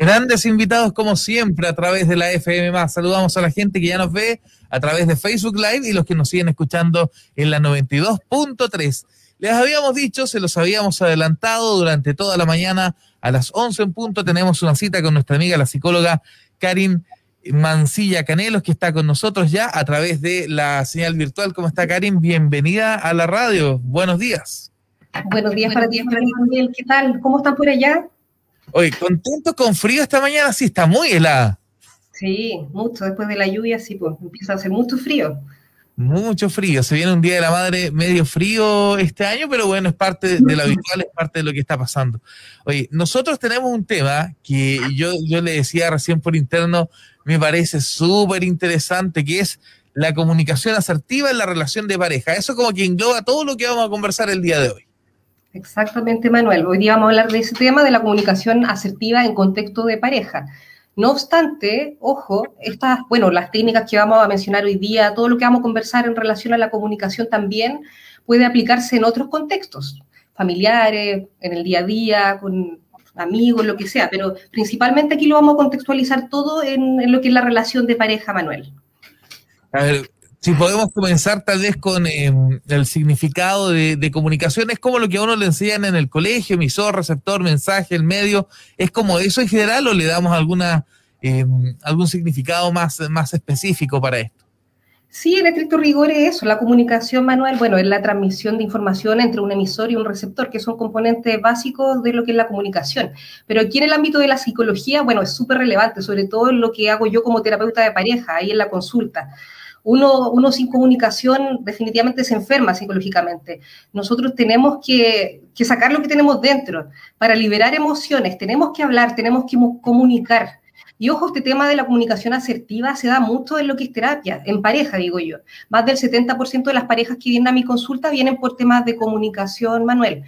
Grandes invitados como siempre a través de la FM Saludamos a la gente que ya nos ve a través de Facebook Live y los que nos siguen escuchando en la 92.3. Les habíamos dicho, se los habíamos adelantado durante toda la mañana a las 11 en punto. Tenemos una cita con nuestra amiga, la psicóloga Karin Mancilla Canelos, que está con nosotros ya a través de la señal virtual. ¿Cómo está, Karin? Bienvenida a la radio. Buenos días. Buenos días para ti, para Miguel. ¿Qué tal? ¿Cómo están por allá? Oye, contento con frío esta mañana, sí, está muy helada. Sí, mucho. Después de la lluvia, sí, pues empieza a hacer mucho frío. Mucho frío. Se viene un día de la madre medio frío este año, pero bueno, es parte de lo habitual, es parte de lo que está pasando. Oye, nosotros tenemos un tema que yo, yo le decía recién por interno, me parece súper interesante, que es la comunicación asertiva en la relación de pareja. Eso como que engloba todo lo que vamos a conversar el día de hoy. Exactamente, Manuel. Hoy día vamos a hablar de ese tema de la comunicación asertiva en contexto de pareja. No obstante, ojo, estas, bueno, las técnicas que vamos a mencionar hoy día, todo lo que vamos a conversar en relación a la comunicación también puede aplicarse en otros contextos, familiares, en el día a día, con amigos, lo que sea, pero principalmente aquí lo vamos a contextualizar todo en, en lo que es la relación de pareja, Manuel. A ver, si podemos comenzar tal vez con em, el significado de, comunicación, es como lo que a uno le enseñan en el colegio, emisor, receptor, mensaje, el medio, ¿es como eso en general o le damos alguna em, algún significado más, más específico para esto? Sí, en estricto rigor es eso. La comunicación manual, bueno, es la transmisión de información entre un emisor y un receptor, que son componentes básicos de lo que es la comunicación. Pero aquí en el ámbito de la psicología, bueno, es súper relevante, sobre todo en lo que hago yo como terapeuta de pareja, ahí en la consulta uno, uno sin comunicación definitivamente se enferma psicológicamente. Nosotros tenemos que, sacar lo que tenemos dentro para liberar emociones, tenemos que hablar, tenemos que comunicar. Y ojo, este tema de la comunicación asertiva se da mucho en lo que es terapia, en pareja, digo yo. Más del 70% de las parejas que vienen a mi consulta vienen por temas de comunicación, Manuel.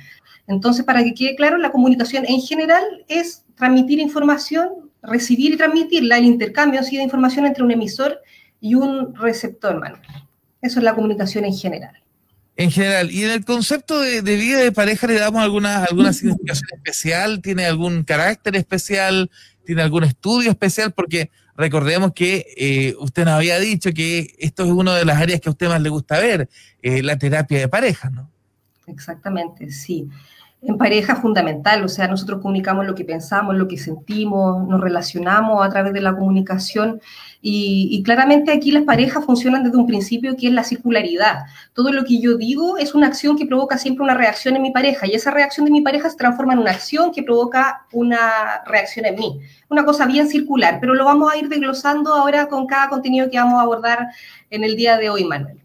Entonces, para que quede claro, la comunicación en general es transmitir información, recibir y transmitirla, el intercambio así de información entre un emisor y un receptor, Manuel. Eso es la comunicación en general. En general, y en el concepto de, vida de pareja le damos alguna, alguna significación especial, tiene algún carácter especial, tiene algún estudio especial, porque recordemos que eh, usted nos había dicho que esto es una de las áreas que a usted más le gusta ver, eh, la terapia de pareja, ¿no? Exactamente, sí en pareja fundamental, o sea, nosotros comunicamos lo que pensamos, lo que sentimos, nos relacionamos a través de la comunicación y, claramente aquí las parejas funcionan desde un principio que es la circularidad. Todo lo que yo digo es una acción que provoca siempre una reacción en mi pareja y esa reacción de mi pareja se transforma en una acción que provoca una reacción en mí. Una cosa bien circular, pero lo vamos a ir desglosando ahora con cada contenido que vamos a abordar en el día de hoy, Manuel.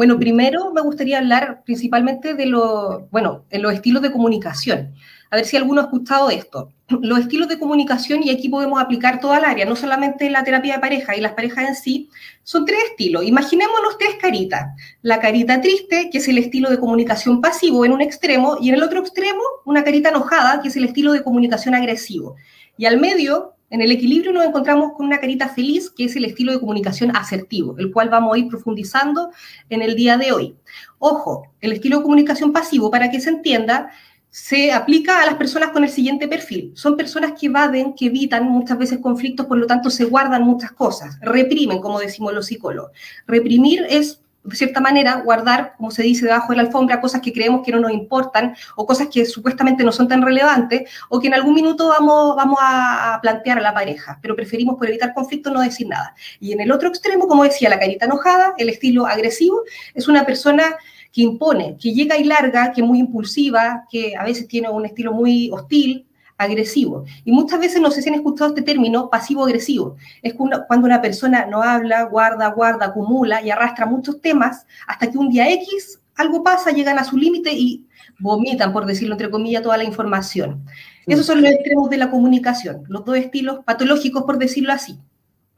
Bueno, primero me gustaría hablar principalmente de lo, bueno, en los estilos de comunicación. A ver si alguno ha escuchado esto. Los estilos de comunicación, y aquí podemos aplicar toda el área, no solamente la terapia de pareja y las parejas en sí, son tres estilos. Imaginémonos tres caritas. La carita triste, que es el estilo de comunicación pasivo en un extremo, y en el otro extremo, una carita enojada, que es el estilo de comunicación agresivo. Y al medio, en el equilibrio nos encontramos con una carita feliz, que es el estilo de comunicación asertivo, el cual vamos a ir profundizando en el día de hoy. Ojo, el estilo de comunicación pasivo, para que se entienda, se aplica a las personas con el siguiente perfil. Son personas que evaden, que evitan muchas veces conflictos, por lo tanto se guardan muchas cosas, reprimen, como decimos los psicólogos. Reprimir es de cierta manera, guardar, como se dice, debajo de la alfombra cosas que creemos que no nos importan o cosas que supuestamente no son tan relevantes o que en algún minuto vamos, vamos a plantear a la pareja, pero preferimos por evitar conflictos no decir nada. Y en el otro extremo, como decía, la carita enojada, el estilo agresivo, es una persona que impone, que llega y larga, que es muy impulsiva, que a veces tiene un estilo muy hostil, agresivo. Y muchas veces no sé si han escuchado este término pasivo-agresivo. Es cuando una persona no habla, guarda, guarda, acumula y arrastra muchos temas hasta que un día X algo pasa, llegan a su límite y vomitan, por decirlo entre comillas, toda la información. Esos son los extremos de la comunicación, los dos estilos patológicos, por decirlo así.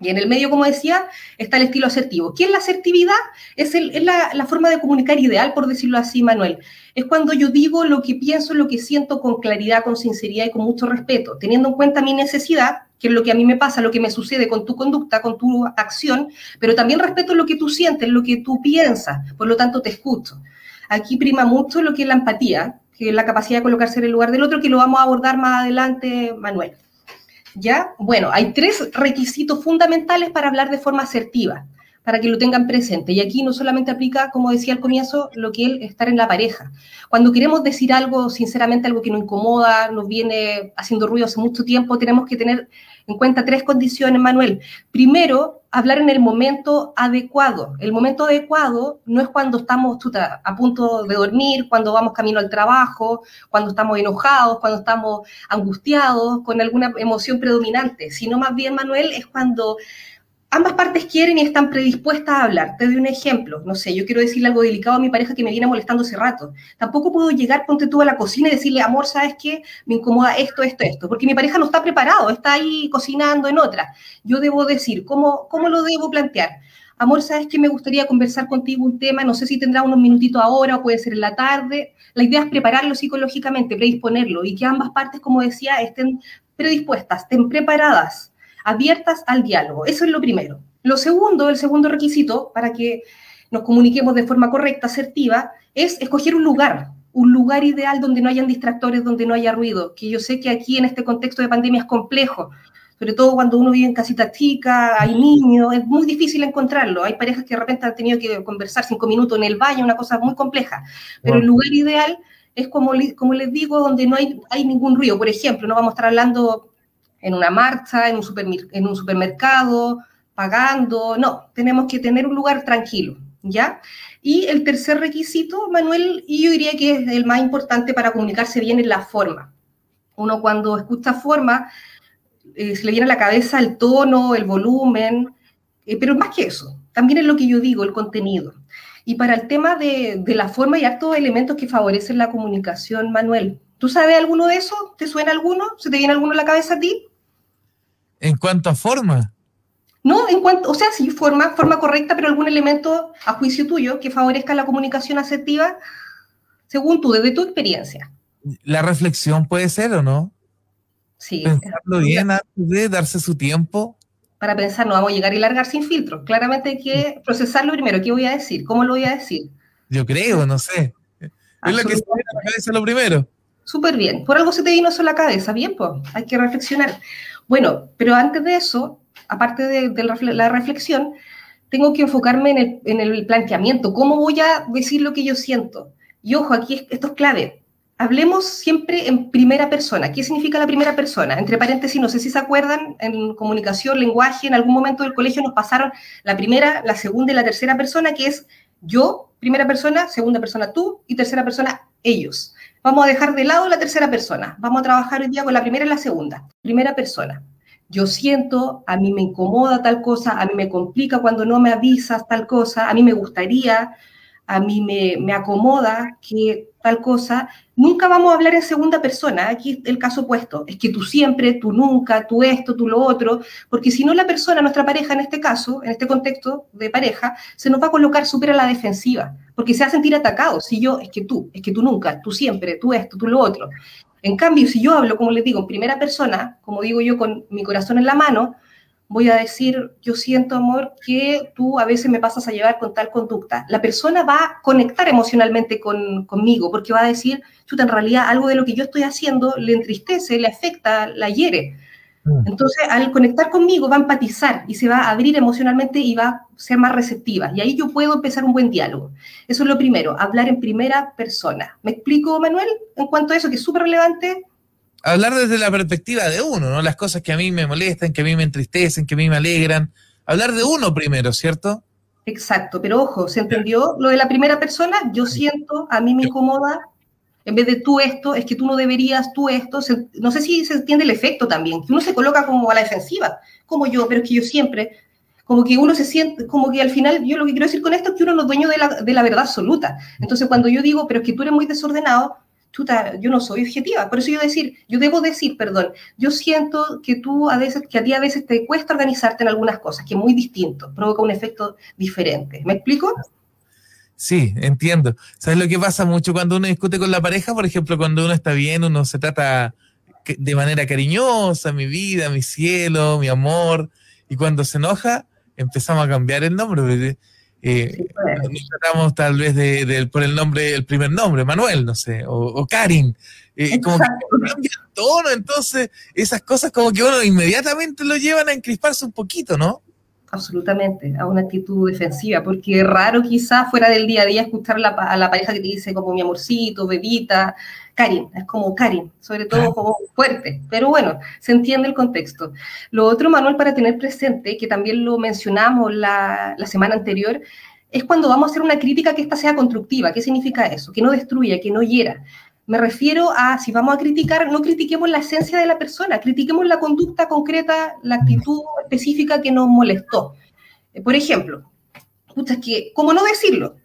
Y en el medio, como decía, está el estilo asertivo. ¿Qué es la asertividad? Es, la, forma de comunicar ideal, por decirlo así, Manuel. Es cuando yo digo lo que pienso, lo que siento con claridad, con sinceridad y con mucho respeto, teniendo en cuenta mi necesidad, que es lo que a mí me pasa, lo que me sucede con tu conducta, con tu acción, pero también respeto lo que tú sientes, lo que tú piensas, por lo tanto te escucho. Aquí prima mucho lo que es la empatía, que es la capacidad de colocarse en el lugar del otro, que lo vamos a abordar más adelante, Manuel. ¿Ya? Bueno, hay tres requisitos fundamentales para hablar de forma asertiva, para que lo tengan presente. Y aquí no solamente aplica, como decía al comienzo, lo que es estar en la pareja. Cuando queremos decir algo, sinceramente, algo que nos incomoda, nos viene haciendo ruido hace mucho tiempo, tenemos que tener en cuenta tres condiciones, Manuel. Primero, hablar en el momento adecuado. El momento adecuado no es cuando estamos a punto de dormir, cuando vamos camino al trabajo, cuando estamos enojados, cuando estamos angustiados, con alguna emoción predominante, sino más bien, Manuel, es cuando ambas partes quieren y están predispuestas a hablar. Te doy un ejemplo. No sé, yo quiero decirle algo delicado a mi pareja que me viene molestando hace rato. Tampoco puedo llegar, ponte tú a la cocina y decirle, amor, ¿sabes qué? Me incomoda esto, esto, esto. Porque mi pareja no está preparado, está ahí cocinando en otra. Yo debo decir, ¿cómo, cómo lo debo plantear? Amor, ¿sabes qué? Me gustaría conversar contigo un tema. No sé si tendrá unos minutitos ahora o puede ser en la tarde. La idea es prepararlo psicológicamente, predisponerlo y que ambas partes, como decía, estén predispuestas, estén preparadas abiertas al diálogo. Eso es lo primero. Lo segundo, el segundo requisito para que nos comuniquemos de forma correcta, asertiva, es escoger un lugar, un lugar ideal donde no hayan distractores, donde no haya ruido, que yo sé que aquí en este contexto de pandemia es complejo, sobre todo cuando uno vive en casita chica, hay niños, es muy difícil encontrarlo. Hay parejas que de repente han tenido que conversar cinco minutos en el baño, una cosa muy compleja. Pero el lugar ideal es como, como les digo, donde no hay, hay ningún ruido. Por ejemplo, no vamos a estar hablando en una marcha, en un, en un supermercado, pagando. No, tenemos que tener un lugar tranquilo, ¿ya? Y el tercer requisito, Manuel, y yo diría que es el más importante para comunicarse bien, es la forma. Uno cuando escucha forma, eh, se le viene a la cabeza el tono, el volumen, eh, pero más que eso, también es lo que yo digo, el contenido. Y para el tema de, de la forma hay hartos elementos que favorecen la comunicación, Manuel. ¿Tú sabes alguno de esos? ¿Te suena alguno? ¿Se te viene alguno a la cabeza a ti? En cuanto a forma. No, en cuanto, o sea, sí, forma, forma correcta, pero algún elemento a juicio tuyo que favorezca la comunicación asertiva, según tú, desde tu experiencia. La reflexión puede ser o no. Sí. Pensarlo bien antes de darse su tiempo. Para pensar, no vamos a llegar y largar sin filtro. Claramente hay que procesarlo primero. ¿Qué voy a decir? ¿Cómo lo voy a decir? Yo creo, no sé. Es lo que se viene a la cabeza lo primero. Súper bien. Por algo se te vino eso a la cabeza. Bien, pues, hay que reflexionar. Bueno, pero antes de eso, aparte de, la reflexión, tengo que enfocarme en el, planteamiento. ¿Cómo voy a decir lo que yo siento? Y ojo, aquí esto es clave. Hablemos siempre en primera persona. ¿Qué significa la primera persona? Entre paréntesis, no sé si se acuerdan, en comunicación, lenguaje, en algún momento del colegio nos pasaron la primera, la segunda y la tercera persona, que es yo, primera persona, segunda persona tú y tercera persona ellos. Vamos a dejar de lado la tercera persona. Vamos a trabajar hoy día con la primera y la segunda. Primera persona. Yo siento, a mí me incomoda tal cosa, a mí me complica cuando no me avisas tal cosa, a mí me gustaría, a mí me, me acomoda que tal cosa, nunca vamos a hablar en segunda persona. Aquí el caso opuesto, es que tú siempre, tú nunca, tú esto, tú lo otro, porque si no la persona, nuestra pareja en este caso, en este contexto de pareja, se nos va a colocar súper a la defensiva, porque se va a sentir atacado. Si yo, es que tú, es que tú nunca, tú siempre, tú esto, tú lo otro. En cambio, si yo hablo, como les digo, en primera persona, como digo yo, con mi corazón en la mano, voy a decir, yo siento, amor, que tú a veces me pasas a llevar con tal conducta. La persona va a conectar emocionalmente con, conmigo porque va a decir, chuta, en realidad algo de lo que yo estoy haciendo le entristece, le afecta, la hiere. Mm. Entonces, al conectar conmigo, va a empatizar y se va a abrir emocionalmente y va a ser más receptiva. Y ahí yo puedo empezar un buen diálogo. Eso es lo primero, hablar en primera persona. ¿Me explico, Manuel, en cuanto a eso, que es súper relevante? Hablar desde la perspectiva de uno, ¿no? Las cosas que a mí me molestan, que a mí me entristecen, que a mí me alegran. Hablar de uno primero, ¿cierto? Exacto, pero ojo, ¿se entendió lo de la primera persona? Yo siento, a mí me incomoda, en vez de tú esto, es que tú no deberías, tú esto. no sé si se entiende el efecto también, que uno se coloca como a la defensiva, como yo, pero es que yo siempre, como que uno se siente, como que al final, yo lo que quiero decir con esto es que uno no es dueño de la, de la verdad absoluta. Entonces, cuando yo digo, pero es que tú eres muy desordenado, chuta, yo no soy objetiva. Por eso yo decir, yo debo decir, perdón, yo siento que tú a veces, que a ti a veces te cuesta organizarte en algunas cosas, que es muy distinto, provoca un efecto diferente. ¿Me explico? Sí, entiendo. ¿Sabes lo que pasa mucho cuando uno discute con la pareja? Por ejemplo, cuando uno está bien, uno se trata de manera cariñosa, mi vida, mi cielo, mi amor, y cuando se enoja, empezamos a cambiar el nombre. Eh, nos tratamos tal vez de, por el nombre, el primer nombre, Manuel, no sé, o, Karin. Eh, como que cambia el tono, entonces esas cosas como que uno inmediatamente lo llevan a encrisparse un poquito, ¿no? Absolutamente, a una actitud defensiva, porque es raro quizás fuera del día a día escuchar a la pareja que te dice como mi amorcito, bebita, Karin, es como Karin, sobre todo como fuerte, pero bueno, se entiende el contexto. Lo otro, Manuel, para tener presente, que también lo mencionamos la, la semana anterior, es cuando vamos a hacer una crítica que ésta sea constructiva. ¿Qué significa eso? Que no destruya, que no hiera. Me refiero a, si vamos a criticar, no critiquemos la esencia de la persona, critiquemos la conducta concreta, la actitud específica que nos molestó. Eh, por ejemplo, escucha que, ¿cómo no decirlo?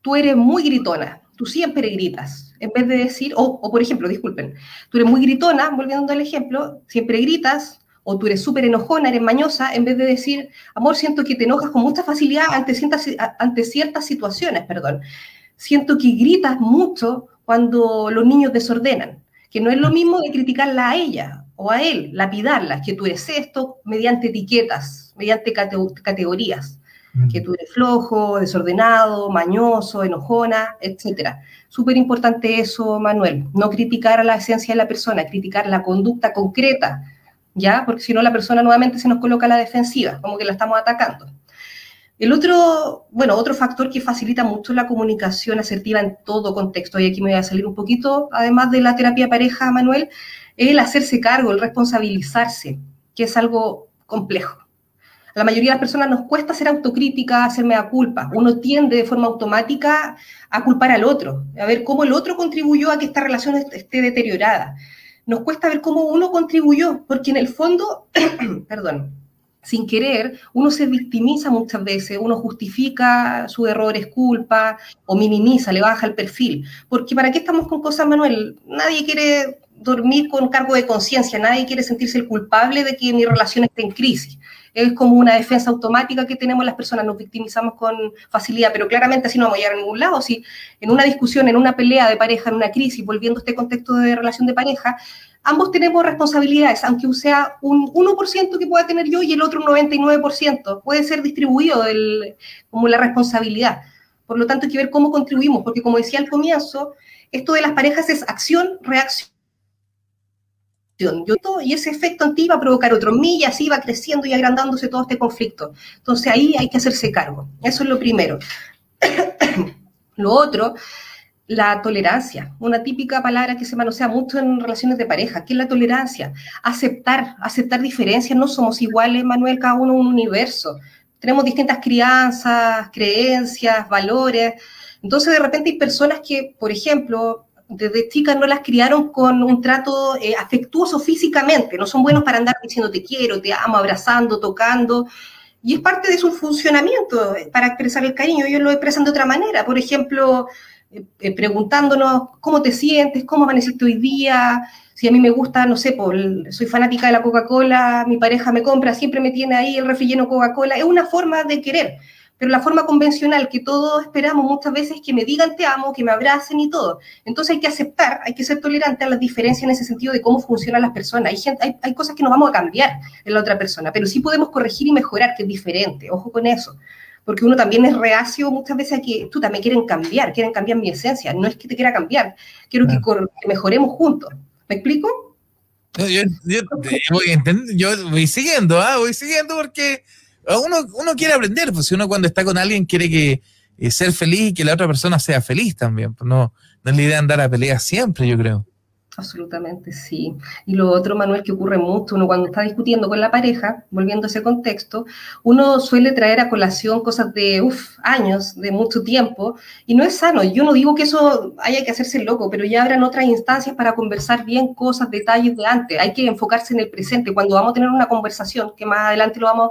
Tú eres muy gritona, tú siempre gritas, en vez de decir, o, por ejemplo, disculpen, tú eres muy gritona, volviendo al ejemplo, siempre gritas, o tú eres súper enojona, eres mañosa, en vez de decir, amor, siento que te enojas con mucha facilidad ante ciertas, ante ciertas situaciones, perdón. Siento que gritas mucho cuando los niños desordenan, que no es lo mismo de criticarla a ella o a él, lapidarla, que tú eres esto mediante etiquetas, mediante categorías, que tú eres flojo, desordenado, mañoso, enojona, etc. Súper importante eso, Manuel, no criticar a la esencia de la persona, criticar la conducta concreta, ¿ya? Porque si no la persona nuevamente se nos coloca a la defensiva, como que la estamos atacando. El otro, bueno, otro factor que facilita mucho la comunicación asertiva en todo contexto, y aquí me voy a salir un poquito, además de la terapia pareja, Manuel, es el hacerse cargo, el responsabilizarse, que es algo complejo. A la mayoría de las personas nos cuesta hacer autocrítica, hacerme a culpa. Uno tiende de forma automática a culpar al otro, a ver cómo el otro contribuyó a que esta relación esté deteriorada. Nos cuesta ver cómo uno contribuyó, porque en el fondo, perdón, sin querer, uno se victimiza muchas veces, uno justifica sus errores, culpa o minimiza, le baja el perfil. Porque ¿para qué estamos con cosas, Manuel? Nadie quiere dormir con cargo de conciencia, nadie quiere sentirse el culpable de que mi relación esté en crisis. Es como una defensa automática que tenemos las personas, nos victimizamos con facilidad, pero claramente así no vamos a llegar a ningún lado. Si en una discusión, en una pelea de pareja, en una crisis, volviendo a este contexto de relación de pareja, ambos tenemos responsabilidades, aunque sea un 1% que pueda tener yo y el otro un 99%, puede ser distribuido como la responsabilidad. Por lo tanto, hay que ver cómo contribuimos, porque como decía al comienzo, esto de las parejas es acción, reacción. Y ese efecto en a provocar otro y así va creciendo y agrandándose todo este conflicto. Entonces ahí hay que hacerse cargo. Eso es lo primero. lo otro la tolerancia, una típica palabra que se manosea mucho en relaciones de pareja, que es la tolerancia, aceptar, aceptar diferencias, no somos iguales, Manuel, cada uno un universo, tenemos distintas crianzas, creencias, valores, entonces de repente hay personas que, por ejemplo, desde chicas no las criaron con un trato eh, afectuoso físicamente, no son buenos para andar diciendo te quiero, te amo, abrazando, tocando, y es parte de su funcionamiento eh, para expresar el cariño, ellos lo expresan de otra manera, por ejemplo, eh, preguntándonos cómo te sientes, cómo amaneciste hoy día, si a mí me gusta, no sé, soy fanática de la Coca-Cola, mi pareja me compra, siempre me tiene ahí el refri Coca-Cola, es una forma de querer, pero la forma convencional que todos esperamos muchas veces es que me digan te amo, que me abracen y todo. Entonces hay que aceptar, hay que ser tolerante a las diferencias en ese sentido de cómo funcionan las personas. Hay, gente, hay, hay cosas que no vamos a cambiar en la otra persona, pero sí podemos corregir y mejorar, que es diferente, ojo con eso porque uno también es reacio muchas veces a que tú también quieren cambiar, quieren cambiar mi esencia, no es que te quiera cambiar, quiero que, mejoremos juntos. ¿Me explico? Yo, voy, siguiendo, ¿ah? voy siguiendo porque uno, uno quiere aprender, pues si uno cuando está con alguien quiere que eh, ser feliz y que la otra persona sea feliz también, pues no, no es la idea de andar a pelear siempre, yo creo. Absolutamente, sí. Y lo otro, Manuel, que ocurre mucho, uno cuando está discutiendo con la pareja, volviendo a ese contexto, uno suele traer a colación cosas de uf, años, de mucho tiempo, y no es sano. Yo no digo que eso haya que hacerse loco, pero ya habrán otras instancias para conversar bien cosas, detalles de antes. Hay que enfocarse en el presente. Cuando vamos a tener una conversación, que más adelante lo vamos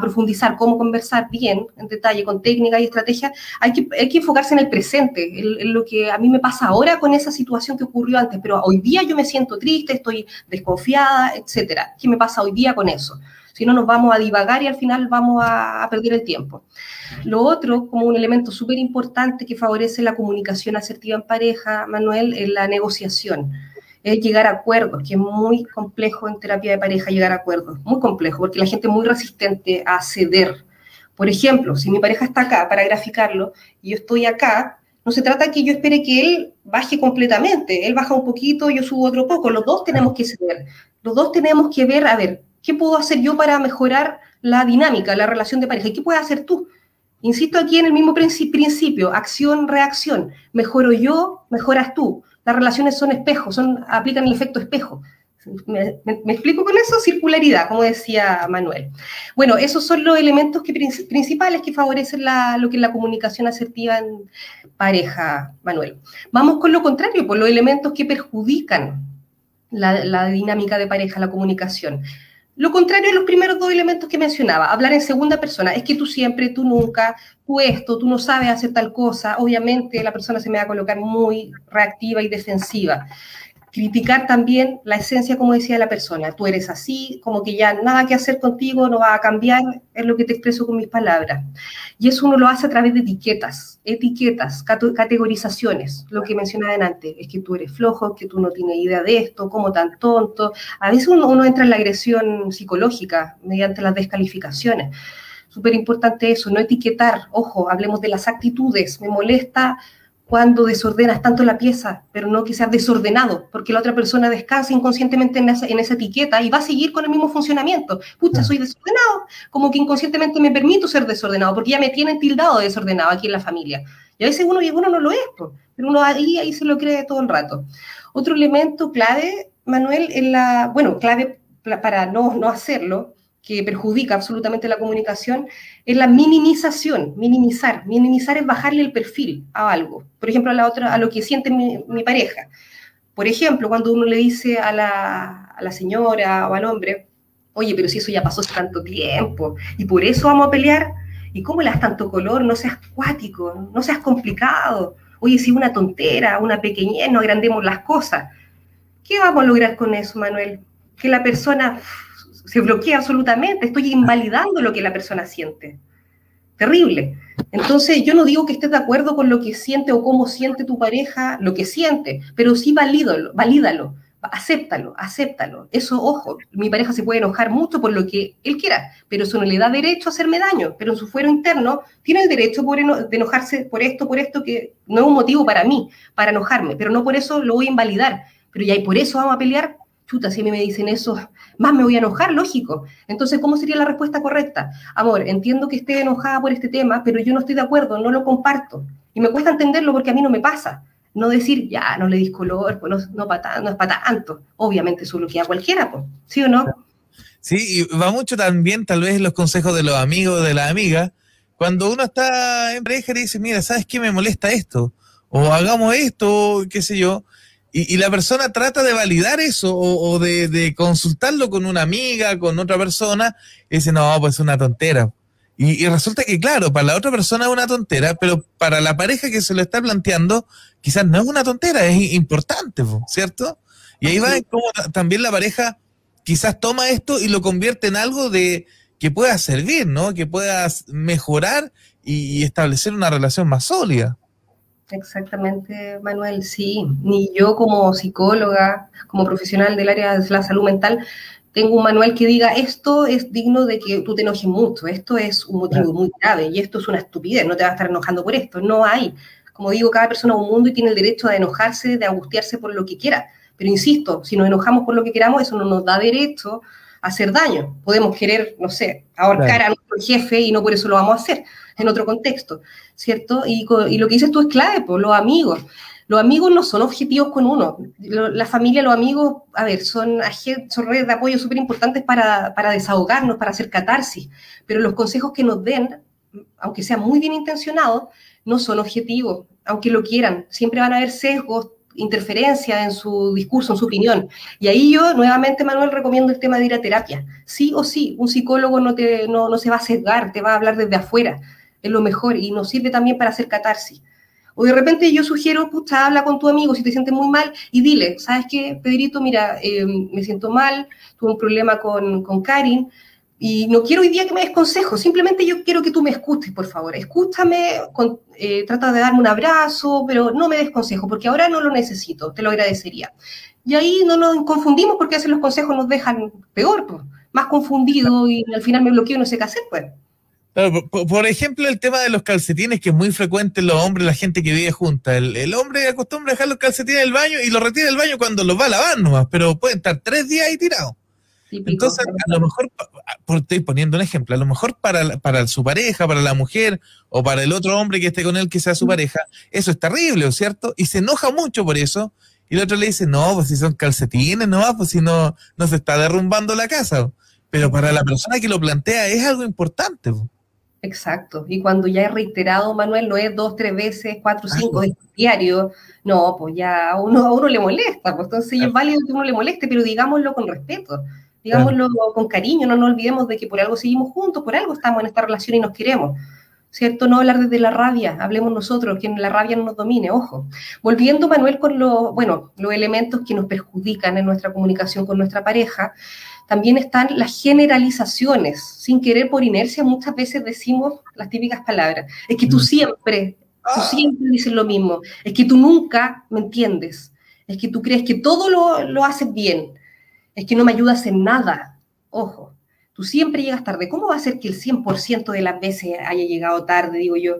profundizar cómo conversar bien, en detalle, con técnica y estrategia, hay que, hay que enfocarse en el presente, en, lo que a mí me pasa ahora con esa situación que ocurrió antes, pero hoy día yo me siento triste, estoy desconfiada, etcétera. ¿Qué me pasa hoy día con eso? Si no, nos vamos a divagar y al final vamos a, a perder el tiempo. Lo otro, como un elemento súper importante que favorece la comunicación asertiva en pareja, Manuel, es la negociación es llegar a acuerdos, que es muy complejo en terapia de pareja llegar a acuerdos, muy complejo, porque la gente es muy resistente a ceder, Por ejemplo, si mi pareja está acá, para graficarlo, y yo estoy acá, no se trata que yo espere que él baje completamente. Él baja un poquito, yo subo otro poco. Los dos tenemos que ceder. Los dos tenemos que ver, a ver, ¿qué puedo hacer yo para mejorar la dinámica, la relación de pareja? ¿Y qué puedes hacer tú? Insisto aquí en el mismo principio, acción-reacción. Mejoro yo, mejoras tú. Las relaciones son espejos, son, aplican el efecto espejo. ¿Me, explico con eso? Circularidad, como decía Manuel. Bueno, esos son los elementos que, principales que favorecen lo que es la comunicación asertiva en pareja, Manuel. Vamos con lo contrario, por los elementos que perjudican la, la dinámica de pareja, la comunicación. Lo contrario de los primeros dos elementos que mencionaba, hablar en segunda persona, es que tú siempre, tú nunca, tú esto, tú no sabes hacer tal cosa, obviamente la persona se me va a colocar muy reactiva y defensiva criticar también la esencia, como decía la persona. Tú eres así, como que ya nada que hacer contigo, no va a cambiar, es lo que te expreso con mis palabras. Y eso uno lo hace a través de etiquetas, etiquetas, categorizaciones, lo que mencionaba antes, es que tú eres flojo, que tú no tienes idea de esto, como tan tonto. A veces uno, uno entra en la agresión psicológica mediante las descalificaciones. Súper importante eso, no etiquetar, ojo, hablemos de las actitudes, me molesta cuando desordenas tanto la pieza, pero no que sea desordenado, porque la otra persona descansa inconscientemente en esa, etiqueta y va a seguir con el mismo funcionamiento. Pucha, soy desordenado, como que inconscientemente me permito ser desordenado, porque ya me tienen tildado de desordenado aquí en la familia. Y a veces uno, uno no lo es, pero uno ahí, ahí se lo cree todo el rato. Otro elemento clave, Manuel, en la, bueno, clave para no, no hacerlo, que perjudica absolutamente la comunicación es la minimización, minimizar. Minimizar es bajarle el perfil a algo. Por ejemplo, a, la otra, a lo que siente mi, pareja. Por ejemplo, cuando uno le dice a la, a la, señora o al hombre, oye, pero si eso ya pasó hace tanto tiempo y por eso vamos a pelear, ¿y cómo le das tanto color? No seas cuático, no seas complicado. Oye, si una tontera, una pequeñez, no agrandemos las cosas. ¿Qué vamos a lograr con eso, Manuel? Que la persona se bloquea absolutamente, estoy invalidando lo que la persona siente. Terrible. Entonces, yo no digo que estés de acuerdo con lo que siente o cómo siente tu pareja, lo que siente, pero sí valídalo, valídalo, acéptalo, acéptalo. Eso, ojo, mi pareja se puede enojar mucho por lo que él quiera, pero eso no le da derecho a hacerme daño, pero en su fuero interno tiene el derecho por de enojarse por esto, por esto, que no es un motivo para mí, para enojarme, pero no por eso lo voy a invalidar. Pero ya, y por eso vamos a pelear, si a mí me dicen eso, más me voy a enojar, lógico. Entonces, ¿cómo sería la respuesta correcta? Amor, entiendo que esté enojada por este tema, pero yo no estoy de acuerdo, no lo comparto. Y me cuesta entenderlo porque a mí no me pasa. No decir, ya, no le dis color, pues no, no, no es para tanto. Obviamente eso lo que a cualquiera, pues, ¿sí o no? Sí, y va mucho también tal vez los consejos de los amigos, de la amiga. Cuando uno está en pareja y dice, mira, ¿sabes qué me molesta esto? O hagamos esto, qué sé yo y, la persona trata de validar eso o, de, consultarlo con una amiga, con otra persona, y dice, no, pues es una tontera. Y, resulta que, claro, para la otra persona es una tontera, pero para la pareja que se lo está planteando, quizás no es una tontera, es importante, ¿cierto? Y ahí va como también la pareja quizás toma esto y lo convierte en algo de que pueda servir, ¿no? Que pueda mejorar y establecer una relación más sólida. Exactamente, Manuel, sí. Ni yo como psicóloga, como profesional del área de la salud mental, tengo un manual que diga esto es digno de que tú te enojes mucho, esto es un motivo muy grave y esto es una estupidez, no te vas a estar enojando por esto. No hay. Como digo, cada persona es un mundo y tiene el derecho de enojarse, de angustiarse por lo que quiera. Pero insisto, si nos enojamos por lo que queramos, eso no nos da derecho hacer daño. Podemos querer, no sé, ahorcar a nuestro jefe y no por eso lo vamos a hacer en otro contexto, ¿cierto? Y, lo que dices tú es clave, pues los amigos. Los amigos no son objetivos con uno. La familia, los amigos, a ver, son, son redes de apoyo súper importantes para, para desahogarnos, para hacer catarsis, pero los consejos que nos den, aunque sean muy bien intencionados, no son objetivos, aunque lo quieran. Siempre van a haber sesgos, interferencia en su discurso, en su opinión. Y ahí yo, nuevamente, Manuel, recomiendo el tema de ir a terapia. Sí o sí, un psicólogo no, te, no, no se va a sesgar, te va a hablar desde afuera es lo mejor y nos sirve también para hacer catarsis. O de repente yo sugiero, habla con tu amigo si te sientes muy mal y dile, ¿sabes qué, Pedrito? Mira, eh, me siento mal, tuve un problema con, con Karin y no quiero hoy día que me des consejos, simplemente yo quiero que tú me escuches, por favor. Escúchame, eh, trata de darme un abrazo, pero no me des consejos porque ahora no lo necesito, te lo agradecería. Y ahí no nos confundimos porque a veces los consejos nos dejan peor, más confundido y al final me bloqueo y no sé qué hacer, pues. por, ejemplo, el tema de los calcetines, que es muy frecuente en los hombres, la gente que vive junta. El, hombre acostumbra a dejar los calcetines en el baño y los retira del baño cuando los va a lavar nomás, pero pueden estar tres días ahí tirados. Entonces, a lo mejor, por, estoy poniendo un ejemplo, a lo mejor para, para su pareja, para la mujer o para el otro hombre que esté con él que sea su pareja, eso es terrible, ¿cierto? Y se enoja mucho por eso. Y el otro le dice, no, pues si son calcetines, no, pues si no, no se está derrumbando la casa. Pero para la persona que lo plantea es algo importante. Exacto. Y cuando ya es reiterado, Manuel, no es dos, tres veces, cuatro, cinco, es diario, no, pues ya a uno, a uno le molesta. Pues entonces es válido que uno le moleste, pero digámoslo con respeto, digámoslo con cariño, no nos olvidemos de que por algo seguimos juntos, por algo estamos en esta relación y nos queremos. ¿Cierto? No hablar desde la rabia, hablemos nosotros, que la rabia no nos domine, ojo. Volviendo, Manuel, con los, bueno, los elementos que nos perjudican en nuestra comunicación con nuestra pareja, también están las generalizaciones. Sin querer, por inercia, muchas veces decimos las típicas palabras. Es que tú mm. siempre, tú ah. siempre dices lo mismo. Es que tú nunca me entiendes. Es que tú crees que todo lo, lo haces bien. Es que no me ayudas en nada. Ojo, tú siempre llegas tarde. ¿Cómo va a ser que el 100% de las veces haya llegado tarde, digo yo?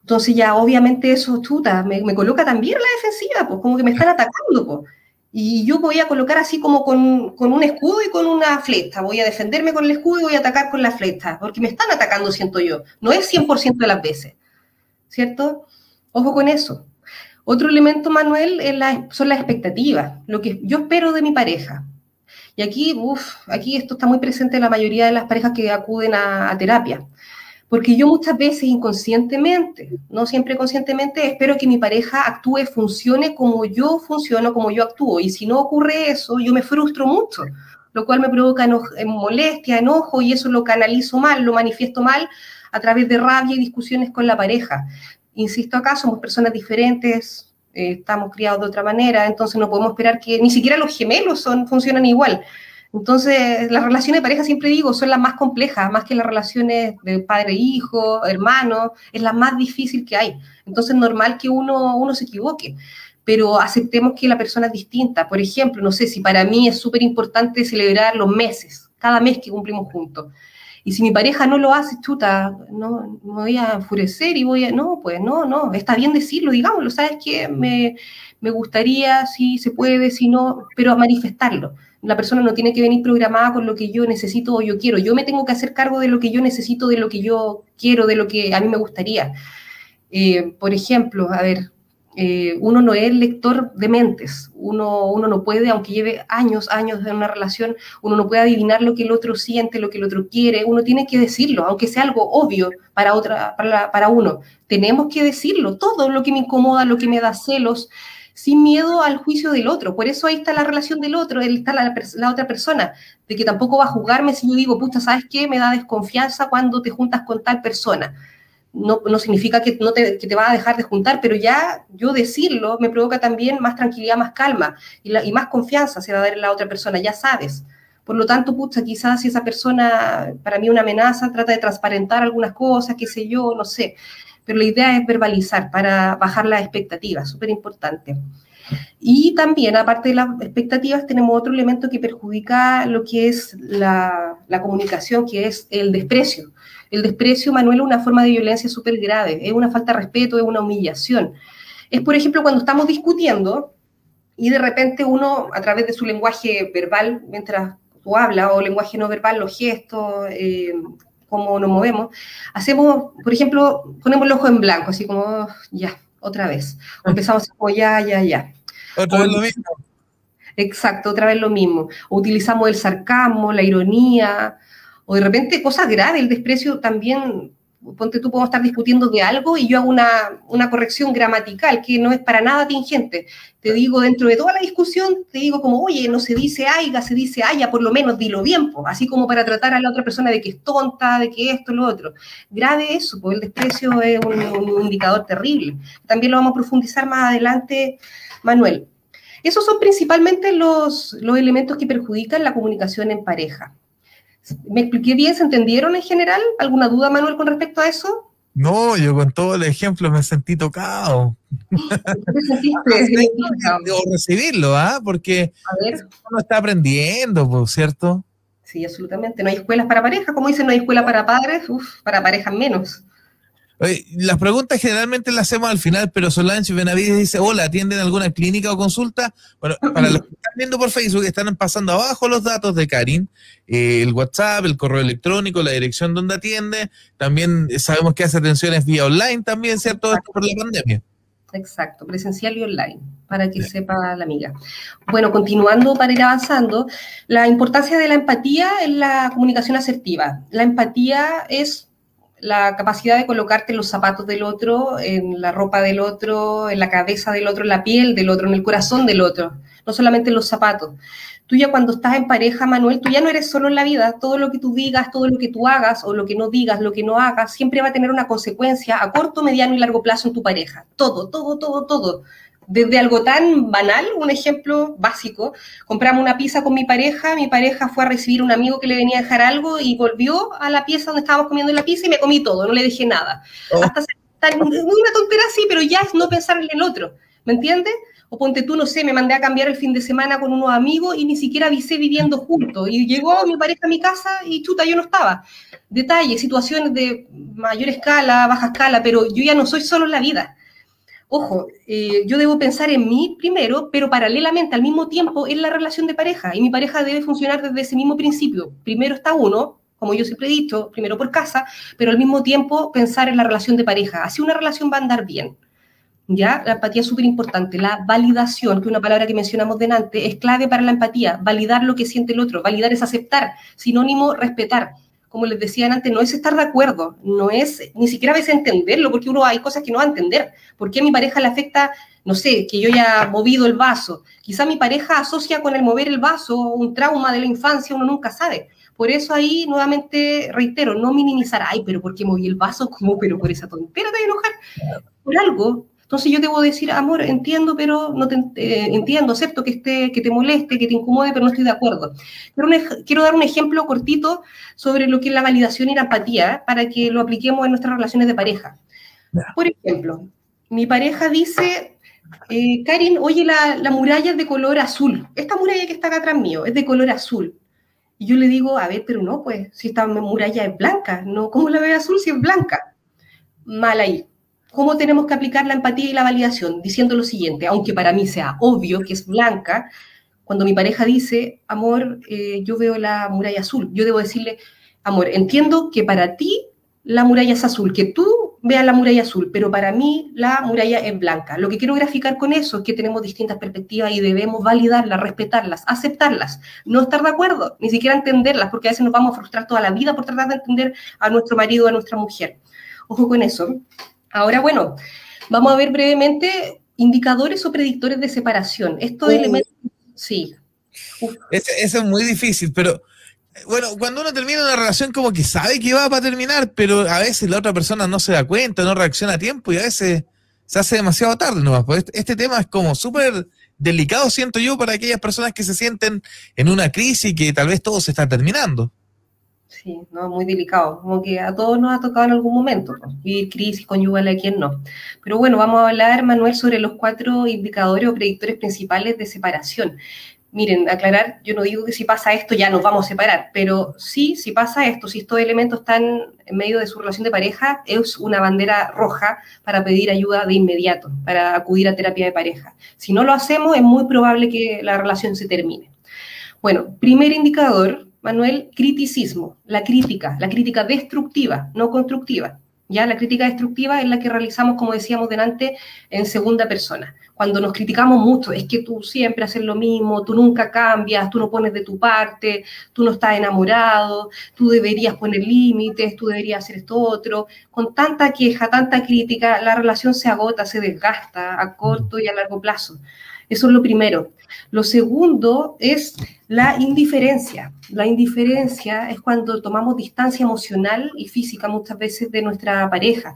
Entonces ya obviamente eso, chuta, me, me coloca también la defensiva, pues como que me están atacando, pues. Y yo voy a colocar así como con, un escudo y con una flecha. Voy a defenderme con el escudo y voy a atacar con la flecha, porque me están atacando, siento yo. No es 100% de las veces, ¿cierto? Ojo con eso. Otro elemento, Manuel, es son las expectativas, lo que yo espero de mi pareja. Y aquí, uff, aquí esto está muy presente en la mayoría de las parejas que acuden a terapia. Porque yo muchas veces inconscientemente, no siempre conscientemente, espero que mi pareja actúe, funcione como yo funciono, como yo actúo. Y si no ocurre eso, yo me frustro mucho, lo cual me provoca eh, molestia, enojo, y eso lo canalizo mal, lo manifiesto mal a través de rabia y discusiones con la pareja. Insisto acá, somos personas diferentes, eh, estamos criados de otra manera, entonces no podemos esperar que ni siquiera los gemelos son, funcionan igual. Entonces, las relaciones de pareja, siempre digo, son las más complejas, más que las relaciones de padre-hijo, hermano, es la más difícil que hay. Entonces, es normal que uno, uno se equivoque, pero aceptemos que la persona es distinta. Por ejemplo, no sé si para mí es súper importante celebrar los meses, cada mes que cumplimos juntos. Y si mi pareja no lo hace, chuta, no, me voy a enfurecer y voy a, no, pues no, no, está bien decirlo, digámoslo, ¿sabes qué? Me, me gustaría, si se puede, si no, pero a manifestarlo la persona no tiene que venir programada con lo que yo necesito o yo quiero. Yo me tengo que hacer cargo de lo que yo necesito, de lo que yo quiero, de lo que a mí me gustaría. Eh, por ejemplo, a ver, eh, uno no es lector de mentes, uno, uno no puede, aunque lleve años, años en una relación, uno no puede adivinar lo que el otro siente, lo que el otro quiere, uno tiene que decirlo, aunque sea algo obvio para, otra, para uno. Tenemos que decirlo, todo lo que me incomoda, lo que me da celos, sin miedo al juicio del otro. Por eso ahí está la relación del otro, ahí está la, otra persona, de que tampoco va a juzgarme si yo digo, puta, ¿sabes qué? Me da desconfianza cuando te juntas con tal persona. No, no significa que, no te, que te va a dejar de juntar, pero ya yo decirlo me provoca también más tranquilidad, más calma y, y más confianza se va a dar en la otra persona, ya sabes. Por lo tanto, pucha, quizás si esa persona para mí una amenaza, trata de transparentar algunas cosas, qué sé yo, no sé pero la idea es verbalizar para bajar las expectativas, súper importante. Y también, aparte de las expectativas, tenemos otro elemento que perjudica lo que es la, comunicación, que es el desprecio. El desprecio, Manuel, es una forma de violencia súper grave, es una falta de respeto, es una humillación. Es, por ejemplo, cuando estamos discutiendo y de repente uno, a través de su lenguaje verbal, mientras tú hablas, o lenguaje no verbal, los gestos, eh, cómo nos movemos, hacemos, por ejemplo, ponemos el ojo en blanco, así como, ya, otra vez. O empezamos como, ya, ya, ya. Otra vez lo mismo. Exacto, otra vez lo mismo. O utilizamos el sarcasmo, la ironía, o de repente cosas graves, el desprecio también ponte tú, podemos estar discutiendo de algo y yo hago una, una, corrección gramatical que no es para nada tingente. Te digo, dentro de toda la discusión, te digo como, oye, no se dice aiga, se dice haya, por lo menos dilo bien, así como para tratar a la otra persona de que es tonta, de que esto, lo otro. Grave eso, porque el desprecio es un, un indicador terrible. También lo vamos a profundizar más adelante, Manuel. Esos son principalmente los, los elementos que perjudican la comunicación en pareja. ¿Me expliqué bien? ¿Se entendieron en general? ¿Alguna duda, Manuel, con respecto a eso? No, yo con todo el ejemplo me sentí tocado. ¿Qué sentiste? Recibirlo, ¿ah? Porque uno está aprendiendo, ¿cierto? Sí, absolutamente. No hay escuelas para parejas, como dicen, no hay escuela para padres, uff, para parejas menos. Las preguntas generalmente las hacemos al final, pero Solange Benavides dice, hola, ¿atienden alguna clínica o consulta? Bueno, para los que están viendo por Facebook, están pasando abajo los datos de Karin, eh, el WhatsApp, el correo electrónico, la dirección donde atiende. También sabemos que hace atenciones vía online también, ¿cierto? Esto por la pandemia. Exacto, presencial y online, para que sepa la amiga. Bueno, continuando para ir avanzando, la importancia de la empatía en la comunicación asertiva. La empatía es la capacidad de colocarte en los zapatos del otro, en la ropa del otro, en la cabeza del otro, en la piel del otro, en el corazón del otro, no solamente en los zapatos tú ya cuando estás en pareja, Manuel, tú ya no eres solo en la vida, todo lo que tú digas, todo lo que tú hagas o lo que no digas, lo que no hagas, siempre va a tener una consecuencia a corto, mediano y largo plazo en tu pareja. Todo, todo, todo, todo. Desde algo tan banal, un ejemplo básico, compramos una pizza con mi pareja, mi pareja fue a recibir un amigo que le venía a dejar algo y volvió a la pieza donde estábamos comiendo la pizza y me comí todo, no le dejé nada. Oh. Hasta una tontera así, pero ya es no pensar en el otro, ¿me entiendes? O ponte tú, no sé, me mandé a cambiar el fin de semana con unos amigos y ni siquiera avisé viviendo juntos. Y llegó mi pareja a mi casa y chuta, yo no estaba. Detalles, situaciones de mayor escala, baja escala, pero yo ya no soy solo en la vida. Ojo, eh, yo debo pensar en mí primero, pero paralelamente, al mismo tiempo, en la relación de pareja. Y mi pareja debe funcionar desde ese mismo principio. Primero está uno, como yo siempre he dicho, primero por casa, pero al mismo tiempo pensar en la relación de pareja. Así una relación va a andar bien. ¿ya? La empatía es súper importante. La validación, que es una palabra que mencionamos delante, es clave para la empatía. Validar lo que siente el otro. Validar es aceptar. Sinónimo, respetar. Como les decía antes, no es estar de acuerdo, no es ni siquiera a veces entenderlo, porque uno hay cosas que no va a entender. ¿Por qué a mi pareja le afecta, no sé, que yo haya movido el vaso? Quizá mi pareja asocia con el mover el vaso un trauma de la infancia, uno nunca sabe. Por eso ahí nuevamente reitero, no minimizar, ay, pero ¿por qué moví el vaso? ¿Cómo? Pero por esa tontera te voy a enojar. Por algo entonces yo debo decir, amor, entiendo, pero no te eh, entiendo, acepto que, esté, que te moleste, que te incomode, pero no estoy de acuerdo. quiero dar un ejemplo cortito sobre lo que es la validación y la empatía para que lo apliquemos en nuestras relaciones de pareja. Por ejemplo, mi pareja dice, eh, Karin, oye, la, la muralla es de color azul. Esta muralla que está acá atrás mío es de color azul. Y yo le digo, a ver, pero no, pues, si esta muralla es blanca, no, ¿cómo la ve azul si es blanca? Mal ahí. ¿Cómo tenemos que aplicar la empatía y la validación? Diciendo lo siguiente, aunque para mí sea obvio que es blanca, cuando mi pareja dice, amor, eh, yo veo la muralla azul, yo debo decirle, amor, entiendo que para ti la muralla es azul, que tú veas la muralla azul, pero para mí la muralla es blanca. Lo que quiero graficar con eso es que tenemos distintas perspectivas y debemos validarlas, respetarlas, aceptarlas, no estar de acuerdo, ni siquiera entenderlas, porque a veces nos vamos a frustrar toda la vida por tratar de entender a nuestro marido a nuestra mujer. Ojo con eso. Ahora, bueno, vamos a ver brevemente indicadores o predictores de separación. Estos uh. elementos, sí. Eso es muy difícil, pero bueno, cuando uno termina una relación como que sabe que va para terminar, pero a veces la otra persona no se da cuenta, no reacciona a tiempo y a veces se hace demasiado tarde nomás. Pues este, este tema es como súper delicado, siento yo, para aquellas personas que se sienten en una crisis y que tal vez todo se está terminando. Sí, no, muy delicado. Como que a todos nos ha tocado en algún momento vivir crisis conyugal a quien no. Pero bueno, vamos a hablar, Manuel, sobre los cuatro indicadores o predictores principales de separación. Miren, aclarar, yo no digo que si pasa esto ya nos vamos a separar, pero sí, si pasa esto, si estos elementos están en medio de su relación de pareja, es una bandera roja para pedir ayuda de inmediato, para acudir a terapia de pareja. Si no lo hacemos, es muy probable que la relación se termine. Bueno, primer indicador Manuel, criticismo, la crítica, la crítica destructiva, no constructiva. Ya la crítica destructiva es la que realizamos, como decíamos delante, en segunda persona. Cuando nos criticamos mucho, es que tú siempre haces lo mismo, tú nunca cambias, tú no pones de tu parte, tú no estás enamorado, tú deberías poner límites, tú deberías hacer esto otro. Con tanta queja, tanta crítica, la relación se agota, se desgasta a corto y a largo plazo. Eso es lo primero. Lo segundo es la indiferencia. La indiferencia es cuando tomamos distancia emocional y física muchas veces de nuestra pareja.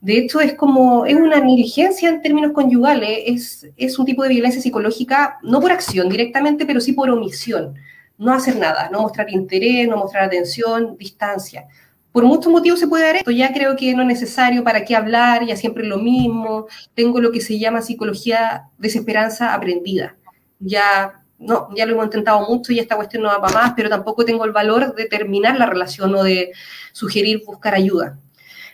De hecho, es como, es una negligencia en términos conyugales, es, es un tipo de violencia psicológica, no por acción directamente, pero sí por omisión. No hacer nada, no mostrar interés, no mostrar atención, distancia por muchos motivos se puede dar esto. Ya creo que no es necesario para qué hablar, ya siempre lo mismo. Tengo lo que se llama psicología desesperanza aprendida. Ya no, ya lo hemos intentado mucho y esta cuestión no va para más, pero tampoco tengo el valor de terminar la relación o de sugerir buscar ayuda.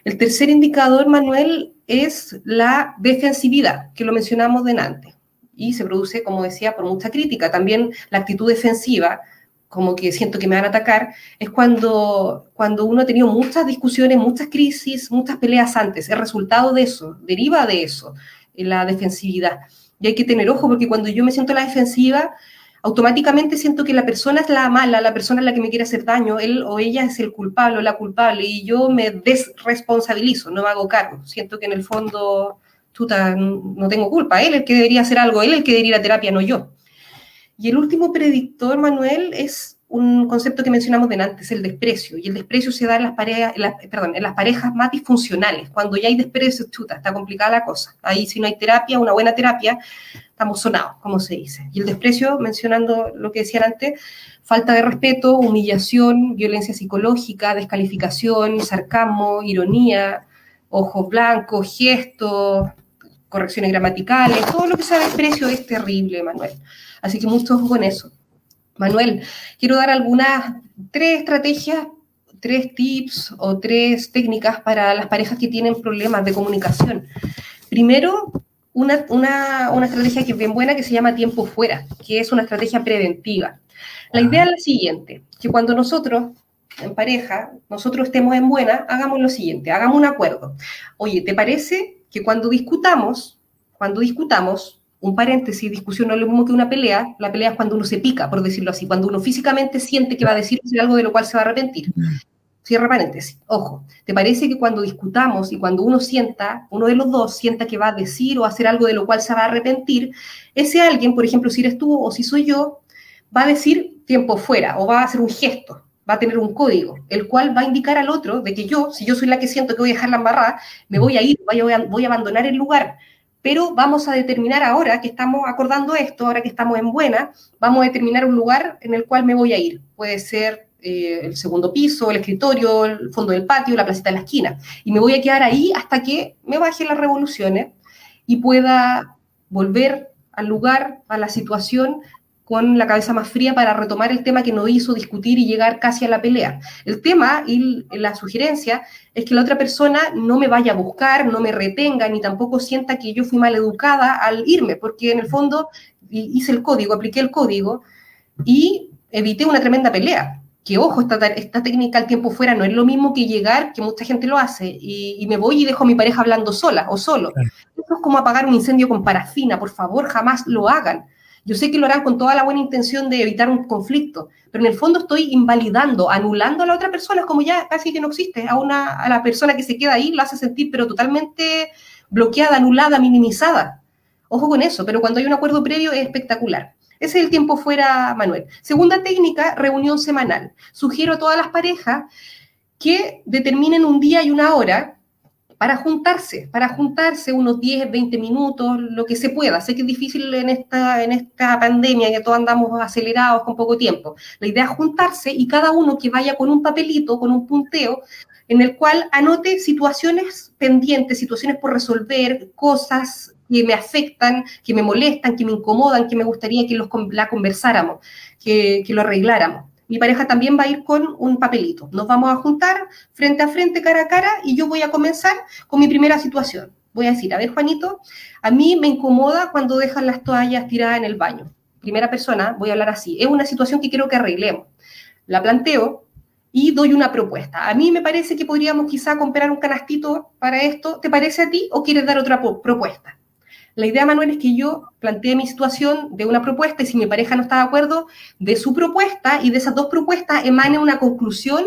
El tercer indicador, Manuel, es la defensividad, que lo mencionamos delante, y se produce, como decía, por mucha crítica. También la actitud defensiva, como que siento que me van a atacar, es cuando, cuando uno ha tenido muchas discusiones, muchas crisis, muchas peleas antes. El resultado de eso, deriva de eso, la defensividad. Y hay que tener ojo porque cuando yo me siento la defensiva, automáticamente siento que la persona es la mala, la persona es la que me quiere hacer daño, él o ella es el culpable o la culpable y yo me desresponsabilizo, no me hago cargo. Siento que en el fondo, chuta, no tengo culpa, él es el que debería hacer algo, él es el que debería ir a terapia, no yo. Y el último predictor, Manuel, es un concepto que mencionamos antes, el desprecio. Y el desprecio se da en las, parejas, perdón, en las parejas más disfuncionales. Cuando ya hay desprecio, chuta, está complicada la cosa. Ahí si no hay terapia, una buena terapia, estamos sonados, como se dice. Y el desprecio, mencionando lo que decía antes, falta de respeto, humillación, violencia psicológica, descalificación, sarcasmo, ironía, ojos blancos, gestos, correcciones gramaticales, todo lo que sea desprecio es terrible, Manuel. Así que mucho ojo con eso. Manuel, quiero dar algunas, tres estrategias, tres tips o tres técnicas para las parejas que tienen problemas de comunicación. Primero, una, una, estrategia que es bien buena que se llama tiempo fuera, que es una estrategia preventiva. La idea es la siguiente, que cuando nosotros en pareja, nosotros estemos en buena, hagamos lo siguiente, hagamos un acuerdo. Oye, ¿te parece que cuando discutamos, cuando discutamos, un paréntesis, discusión no es lo mismo que una pelea, la pelea es cuando uno se pica, por decirlo así, cuando uno físicamente siente que va a decir algo de lo cual se va a arrepentir. Cierra paréntesis. Ojo, ¿te parece que cuando discutamos y cuando uno sienta, uno de los dos sienta que va a decir o hacer algo de lo cual se va a arrepentir, ese alguien, por ejemplo, si eres tú o si soy yo, va a decir tiempo fuera o va a hacer un gesto, va a tener un código, el cual va a indicar al otro de que yo, si yo soy la que siento que voy a dejar la embarrada, me voy a ir, voy a, voy a abandonar el lugar pero vamos a determinar ahora que estamos acordando esto, ahora que estamos en buena, vamos a determinar un lugar en el cual me voy a ir. Puede ser eh, el segundo piso, el escritorio, el fondo del patio, la placita de la esquina. Y me voy a quedar ahí hasta que me bajen las revoluciones y pueda volver al lugar, a la situación con la cabeza más fría para retomar el tema que nos hizo discutir y llegar casi a la pelea. El tema y la sugerencia es que la otra persona no me vaya a buscar, no me retenga, ni tampoco sienta que yo fui mal educada al irme, porque en el fondo hice el código, apliqué el código y evité una tremenda pelea. Que ojo, esta, esta técnica al tiempo fuera no es lo mismo que llegar, que mucha gente lo hace, y, me voy y dejo a mi pareja hablando sola o solo. Eso es como apagar un incendio con parafina, por favor, jamás lo hagan yo sé que lo harán con toda la buena intención de evitar un conflicto, pero en el fondo estoy invalidando, anulando a la otra persona, como ya casi que no existe. A, una, a la persona que se queda ahí la hace sentir, pero totalmente bloqueada, anulada, minimizada. Ojo con eso, pero cuando hay un acuerdo previo es espectacular. Ese es el tiempo fuera, Manuel. Segunda técnica, reunión semanal. Sugiero a todas las parejas que determinen un día y una hora para juntarse, para juntarse unos 10, 20 minutos, lo que se pueda. Sé que es difícil en esta, en esta pandemia, que todos andamos acelerados con poco tiempo. La idea es juntarse y cada uno que vaya con un papelito, con un punteo, en el cual anote situaciones pendientes, situaciones por resolver, cosas que me afectan, que me molestan, que me incomodan, que me gustaría que los, la conversáramos, que, que lo arregláramos mi pareja también va a ir con un papelito. Nos vamos a juntar frente a frente, cara a cara, y yo voy a comenzar con mi primera situación. Voy a decir, a ver, Juanito, a mí me incomoda cuando dejan las toallas tiradas en el baño. Primera persona, voy a hablar así. Es una situación que quiero que arreglemos. La planteo y doy una propuesta. A mí me parece que podríamos quizá comprar un canastito para esto. ¿Te parece a ti o quieres dar otra propuesta? La idea, Manuel, es que yo planteé mi situación de una propuesta y si mi pareja no está de acuerdo, de su propuesta y de esas dos propuestas emane una conclusión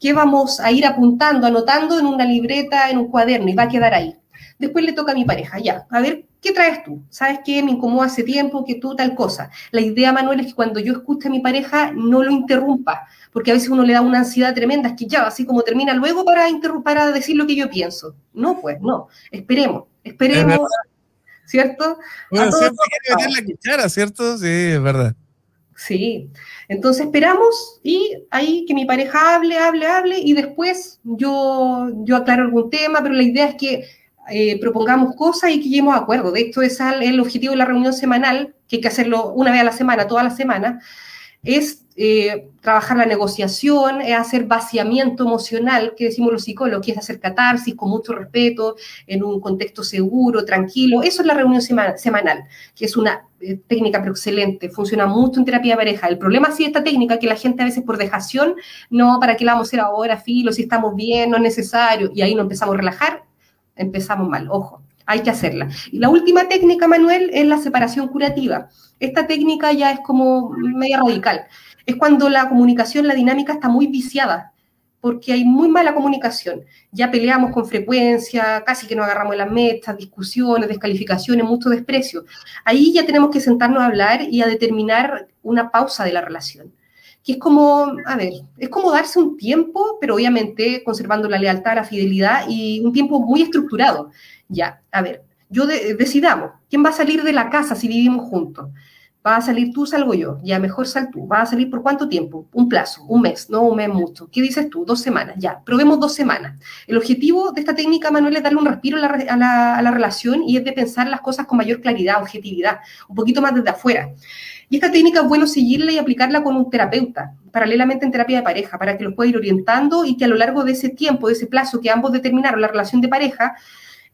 que vamos a ir apuntando, anotando en una libreta, en un cuaderno y va a quedar ahí. Después le toca a mi pareja, ya, a ver, ¿qué traes tú? ¿Sabes qué? Me incomoda hace tiempo que tú tal cosa. La idea, Manuel, es que cuando yo escuche a mi pareja, no lo interrumpa, porque a veces uno le da una ansiedad tremenda, es que ya, así como termina luego para, para decir lo que yo pienso. No, pues, no, esperemos, esperemos. ¿Cierto? Bueno, siempre quiere meter la cuchara, ¿cierto? Sí, es verdad. Sí, entonces esperamos y ahí que mi pareja hable, hable, hable y después yo, yo aclaro algún tema, pero la idea es que eh, propongamos cosas y que lleguemos a acuerdo. De hecho, es el objetivo de la reunión semanal, que hay que hacerlo una vez a la semana, toda la semana, es eh, trabajar la negociación, es hacer vaciamiento emocional, que decimos los psicólogos, que es hacer catarsis con mucho respeto, en un contexto seguro, tranquilo. Eso es la reunión semanal, que es una eh, técnica pero excelente, funciona mucho en terapia de pareja. El problema sí esta técnica que la gente a veces por dejación, no, ¿para qué la vamos a hacer ahora, filo? Si estamos bien, no es necesario, y ahí nos empezamos a relajar, empezamos mal, ojo hay que hacerla. Y la última técnica, Manuel, es la separación curativa. Esta técnica ya es como media radical es cuando la comunicación, la dinámica está muy viciada, porque hay muy mala comunicación. Ya peleamos con frecuencia, casi que nos agarramos las metas, discusiones, descalificaciones, mucho desprecio. Ahí ya tenemos que sentarnos a hablar y a determinar una pausa de la relación que es como, a ver, es como darse un tiempo, pero obviamente conservando la lealtad, la fidelidad y un tiempo muy estructurado. Ya, a ver, yo decidamos, ¿quién va a salir de la casa si vivimos juntos? ¿Va a salir tú, salgo yo? Ya, mejor sal tú. ¿Va a salir por cuánto tiempo? Un plazo, un mes, no un mes mucho. ¿Qué dices tú? Dos semanas, ya. Probemos dos semanas. El objetivo de esta técnica, Manuel, es darle un respiro a la, a la relación y es de pensar las cosas con mayor claridad, objetividad, un poquito más desde afuera. Y esta técnica es bueno seguirla y aplicarla con un terapeuta, paralelamente en terapia de pareja, para que los pueda ir orientando y que a lo largo de ese tiempo, de ese plazo que ambos determinaron la relación de pareja,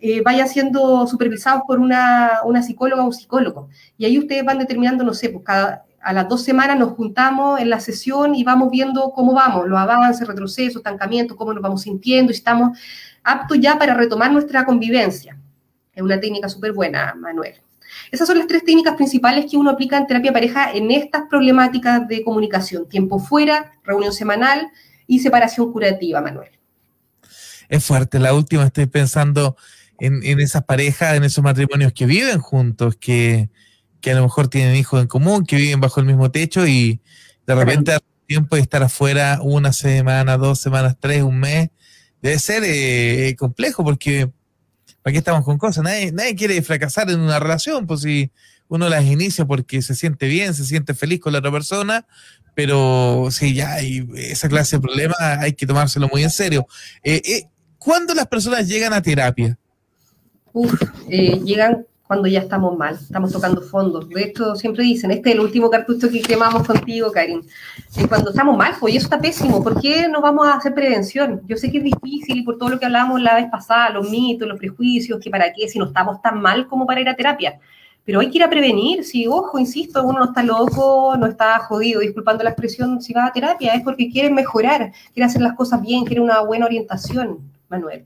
eh, vaya siendo supervisados por una, una, psicóloga o un psicólogo. Y ahí ustedes van determinando, no sé, pues cada, a las dos semanas nos juntamos en la sesión y vamos viendo cómo vamos, los avances, retrocesos, estancamientos, cómo nos vamos sintiendo y estamos aptos ya para retomar nuestra convivencia. Es una técnica súper buena, Manuel. Esas son las tres técnicas principales que uno aplica en terapia pareja en estas problemáticas de comunicación. Tiempo fuera, reunión semanal y separación curativa, Manuel. Es fuerte. La última estoy pensando en, esas parejas, en esos matrimonios que viven juntos, que, a lo mejor tienen hijos en común, que viven bajo el mismo techo y de repente al tiempo de estar afuera una semana, dos semanas, tres, un mes, debe ser eh, complejo porque ¿para qué estamos con cosas? Nadie, nadie quiere fracasar en una relación, pues si uno las inicia porque se siente bien, se siente feliz con la otra persona, pero si ya hay esa clase de problemas hay que tomárselo muy en serio. Eh, eh, ¿Cuándo las personas llegan a terapia? Uf, eh, llegan cuando ya estamos mal, estamos tocando fondos. De hecho, siempre dicen, este es el último cartucho que quemamos contigo, Karin. Es cuando estamos mal, pues, y eso está pésimo. ¿Por qué no vamos a hacer prevención? Yo sé que es difícil y por todo lo que hablamos la vez pasada, los mitos, los prejuicios, que para qué, si no estamos tan mal como para ir a terapia. Pero hay que ir a prevenir, si, ojo, insisto, uno no está loco, no está jodido, disculpando la expresión, si va a terapia, es porque quiere mejorar, quiere hacer las cosas bien, quiere una buena orientación, Manuel.